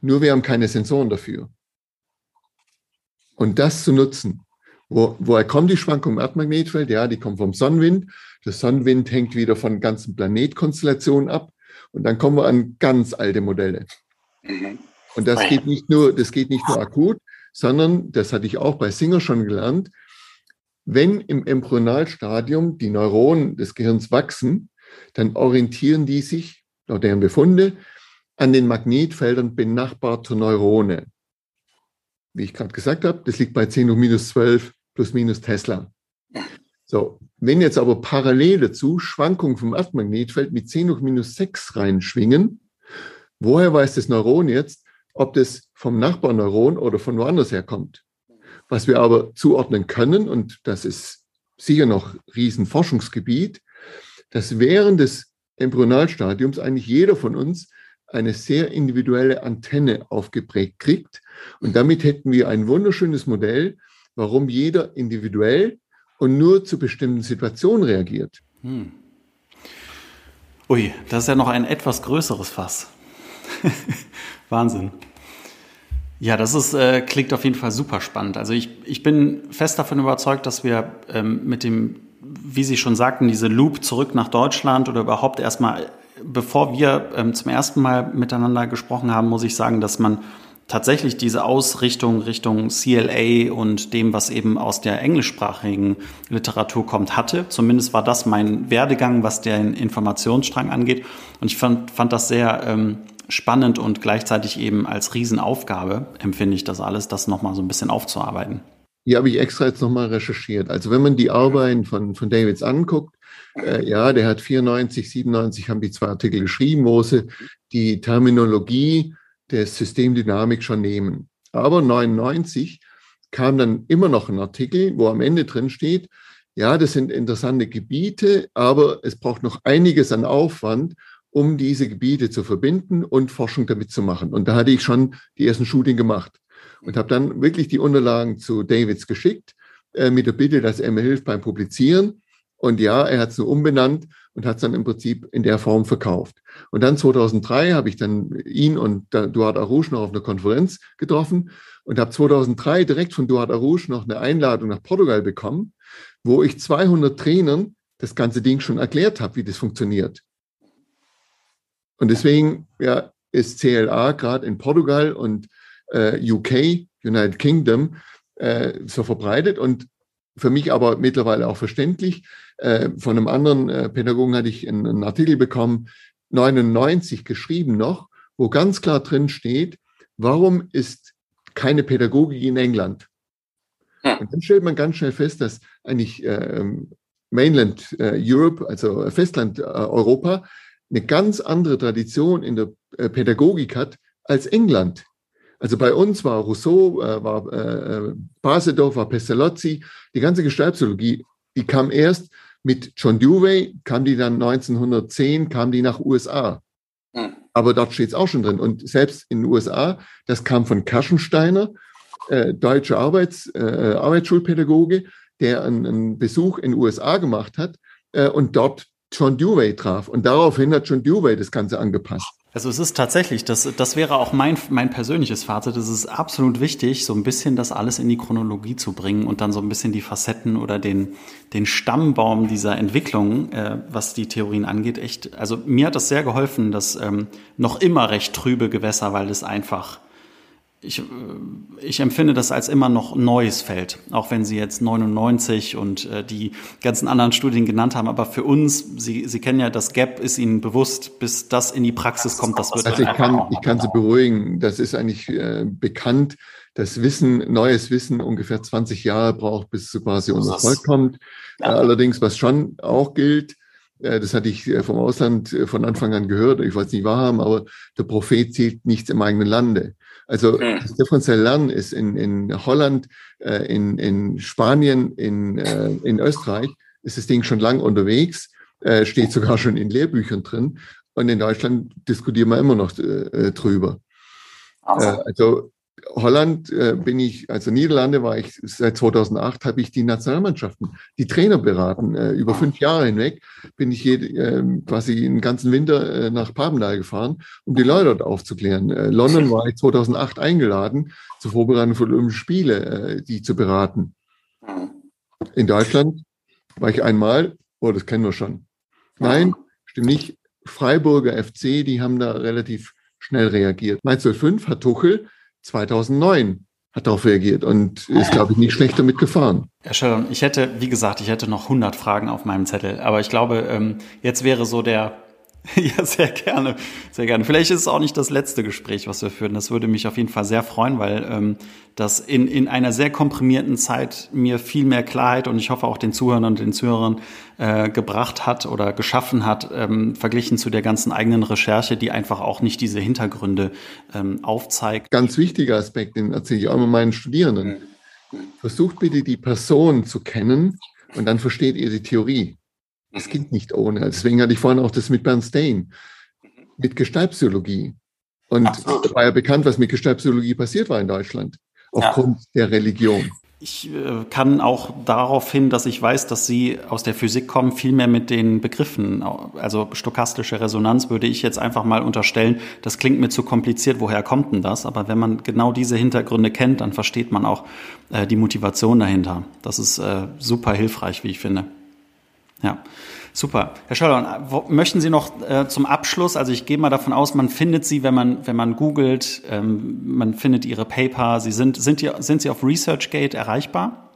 nur wir haben keine Sensoren dafür. Und das zu nutzen, wo, woher kommt die Schwankung im Erdmagnetfeld? Ja, die kommt vom Sonnenwind. Der Sonnenwind hängt wieder von ganzen Planetkonstellationen ab. Und dann kommen wir an ganz alte Modelle. Mhm. Und das geht nicht nur, das geht nicht nur akut, sondern, das hatte ich auch bei Singer schon gelernt, wenn im Embryonalstadium die Neuronen des Gehirns wachsen, dann orientieren die sich laut deren Befunde, an den Magnetfeldern benachbarter Neurone. Wie ich gerade gesagt habe, das liegt bei 10 hoch minus 12 plus minus Tesla. So, wenn jetzt aber parallel dazu Schwankungen vom Erdmagnetfeld mit 10 hoch minus 6 reinschwingen, woher weiß das Neuron jetzt, ob das vom Nachbarneuron oder von woanders herkommt? Was wir aber zuordnen können, und das ist sicher noch Riesenforschungsgebiet, dass während des Embryonalstadiums eigentlich jeder von uns eine sehr individuelle Antenne aufgeprägt kriegt. Und damit hätten wir ein wunderschönes Modell, warum jeder individuell und nur zu bestimmten Situationen reagiert. Hm. Ui, das ist ja noch ein etwas größeres Fass. Wahnsinn. Ja, das ist, äh, klingt auf jeden Fall super spannend. Also ich, ich bin fest davon überzeugt, dass wir ähm, mit dem wie Sie schon sagten, diese Loop zurück nach Deutschland oder überhaupt erstmal, bevor wir ähm, zum ersten Mal miteinander gesprochen haben, muss ich sagen, dass man tatsächlich diese Ausrichtung Richtung CLA und dem, was eben aus der englischsprachigen Literatur kommt, hatte. Zumindest war das mein Werdegang, was den Informationsstrang angeht. Und ich fand, fand das sehr ähm, spannend und gleichzeitig eben als Riesenaufgabe empfinde ich das alles, das nochmal so ein bisschen aufzuarbeiten. Hier habe ich extra jetzt nochmal recherchiert. Also wenn man die Arbeiten von, von Davids anguckt, äh, ja, der hat 94, 97 haben die zwei Artikel geschrieben, wo sie die Terminologie der Systemdynamik schon nehmen. Aber 99 kam dann immer noch ein Artikel, wo am Ende drin steht, ja, das sind interessante Gebiete, aber es braucht noch einiges an Aufwand, um diese Gebiete zu verbinden und Forschung damit zu machen. Und da hatte ich schon die ersten Shooting gemacht und habe dann wirklich die Unterlagen zu Davids geschickt äh, mit der Bitte, dass er mir hilft beim Publizieren. Und ja, er hat es nur umbenannt und hat es dann im Prinzip in der Form verkauft. Und dann 2003 habe ich dann ihn und Duart Arouche noch auf einer Konferenz getroffen und habe 2003 direkt von Duart Arouche noch eine Einladung nach Portugal bekommen, wo ich 200 Trainern das ganze Ding schon erklärt habe, wie das funktioniert. Und deswegen ja, ist CLA gerade in Portugal und äh, UK, United Kingdom, äh, so verbreitet und für mich aber mittlerweile auch verständlich. Äh, von einem anderen äh, Pädagogen hatte ich einen, einen Artikel bekommen, 99 geschrieben noch, wo ganz klar drin steht, warum ist keine Pädagogik in England? Und dann stellt man ganz schnell fest, dass eigentlich äh, Mainland äh, Europe, also Festland äh, Europa, eine ganz andere Tradition in der äh, Pädagogik hat als England. Also bei uns war Rousseau, äh, war äh, Basedow, war Pestalozzi, die ganze Gestaltpsychologie, die kam erst mit John Dewey, kam die dann 1910, kam die nach USA. Hm. Aber dort steht es auch schon drin. Und selbst in den USA, das kam von Kaschensteiner, äh, deutscher Arbeits, äh, Arbeitsschulpädagoge, der einen, einen, Besuch in den USA gemacht hat äh, und dort John Dewey traf. Und daraufhin hat John Dewey das Ganze angepasst. Also es ist tatsächlich, das, das wäre auch mein, mein persönliches Fazit, es ist absolut wichtig, so ein bisschen das alles in die Chronologie zu bringen und dann so ein bisschen die Facetten oder den, den Stammbaum dieser Entwicklung, äh, was die Theorien angeht, echt, also mir hat das sehr geholfen, dass ähm, noch immer recht trübe Gewässer, weil es einfach ich, äh, ich empfinde das als immer noch neues Feld, auch wenn Sie jetzt 99 und äh, die ganzen anderen Studien genannt haben. Aber für uns, Sie, Sie kennen ja, das Gap ist Ihnen bewusst, bis das in die Praxis kommt. Das wird also ich kann, ich kann Sie beruhigen. Das ist eigentlich äh, bekannt, dass Wissen, neues Wissen ungefähr 20 Jahre braucht, bis es quasi unser Erfolg kommt. Ja. Allerdings, was schon auch gilt, äh, das hatte ich äh, vom Ausland von Anfang an gehört, ich weiß nicht wahrhaben, aber der Prophet zählt nichts im eigenen Lande. Also mhm. das differenzielle Lernen ist in, in Holland, äh, in, in Spanien, in, äh, in Österreich ist das Ding schon lang unterwegs, äh, steht sogar schon in Lehrbüchern drin. Und in Deutschland diskutieren wir immer noch äh, drüber. Also, also Holland äh, bin ich, also Niederlande war ich seit 2008, habe ich die Nationalmannschaften, die Trainer beraten. Äh, über fünf Jahre hinweg bin ich jede, äh, quasi den ganzen Winter äh, nach Papendal gefahren, um die Leute dort aufzuklären. Äh, London war ich 2008 eingeladen zur Vorbereitung von Olympischen Spiele, äh, die zu beraten. In Deutschland war ich einmal, oh, das kennen wir schon. Nein, stimmt nicht. Freiburger FC, die haben da relativ schnell reagiert. 1905 hat Tuchel 2009 hat darauf reagiert und ist, glaube ich, nicht schlecht damit gefahren. Herr Schöller, ich hätte, wie gesagt, ich hätte noch 100 Fragen auf meinem Zettel, aber ich glaube, ähm, jetzt wäre so der Ja, sehr gerne, sehr gerne. Vielleicht ist es auch nicht das letzte Gespräch, was wir führen. Das würde mich auf jeden Fall sehr freuen, weil ähm, das in, in einer sehr komprimierten Zeit mir viel mehr Klarheit und ich hoffe auch den Zuhörern und den Zuhörern äh, gebracht hat oder geschaffen hat, ähm, verglichen zu der ganzen eigenen Recherche, die einfach auch nicht diese Hintergründe ähm, aufzeigt. Ganz wichtiger Aspekt, den erzähle ich auch immer meinen Studierenden. Versucht bitte die Person zu kennen und dann versteht ihr die Theorie. Es geht nicht ohne. Deswegen hatte ich vorhin auch das mit Bernstein, mit Gestaltpsychologie. Und Absolut. war ja bekannt, was mit Gestaltpsychologie passiert war in Deutschland, aufgrund ja. der Religion. Ich äh, kann auch darauf hin, dass ich weiß, dass Sie aus der Physik kommen, viel mehr mit den Begriffen. Also stochastische Resonanz würde ich jetzt einfach mal unterstellen. Das klingt mir zu kompliziert. Woher kommt denn das? Aber wenn man genau diese Hintergründe kennt, dann versteht man auch äh, die Motivation dahinter. Das ist äh, super hilfreich, wie ich finde. Ja, super. Herr Schöller, möchten Sie noch äh, zum Abschluss, also ich gehe mal davon aus, man findet Sie, wenn man, wenn man googelt, ähm, man findet Ihre Paper. Sie sind, sind, die, sind Sie auf ResearchGate erreichbar?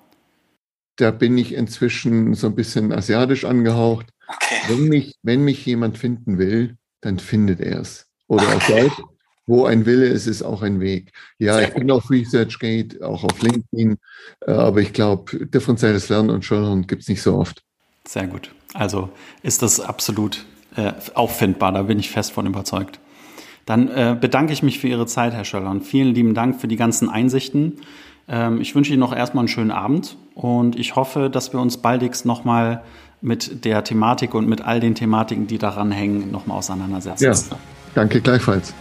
Da bin ich inzwischen so ein bisschen asiatisch angehaucht. Okay. Wenn, mich, wenn mich jemand finden will, dann findet er es. Oder okay. auf Deutsch, wo ein Wille ist, ist auch ein Weg. Ja, ich bin auf ResearchGate, auch auf LinkedIn, äh, aber ich glaube, differenzielles Lernen und Schulhorn gibt es nicht so oft. Sehr gut. Also ist das absolut äh, auffindbar, da bin ich fest von überzeugt. Dann äh, bedanke ich mich für Ihre Zeit, Herr Schöller, und vielen lieben Dank für die ganzen Einsichten. Ähm, ich wünsche Ihnen noch erstmal einen schönen Abend und ich hoffe, dass wir uns baldigst nochmal mit der Thematik und mit all den Thematiken, die daran hängen, nochmal auseinandersetzen. Ja, danke gleichfalls.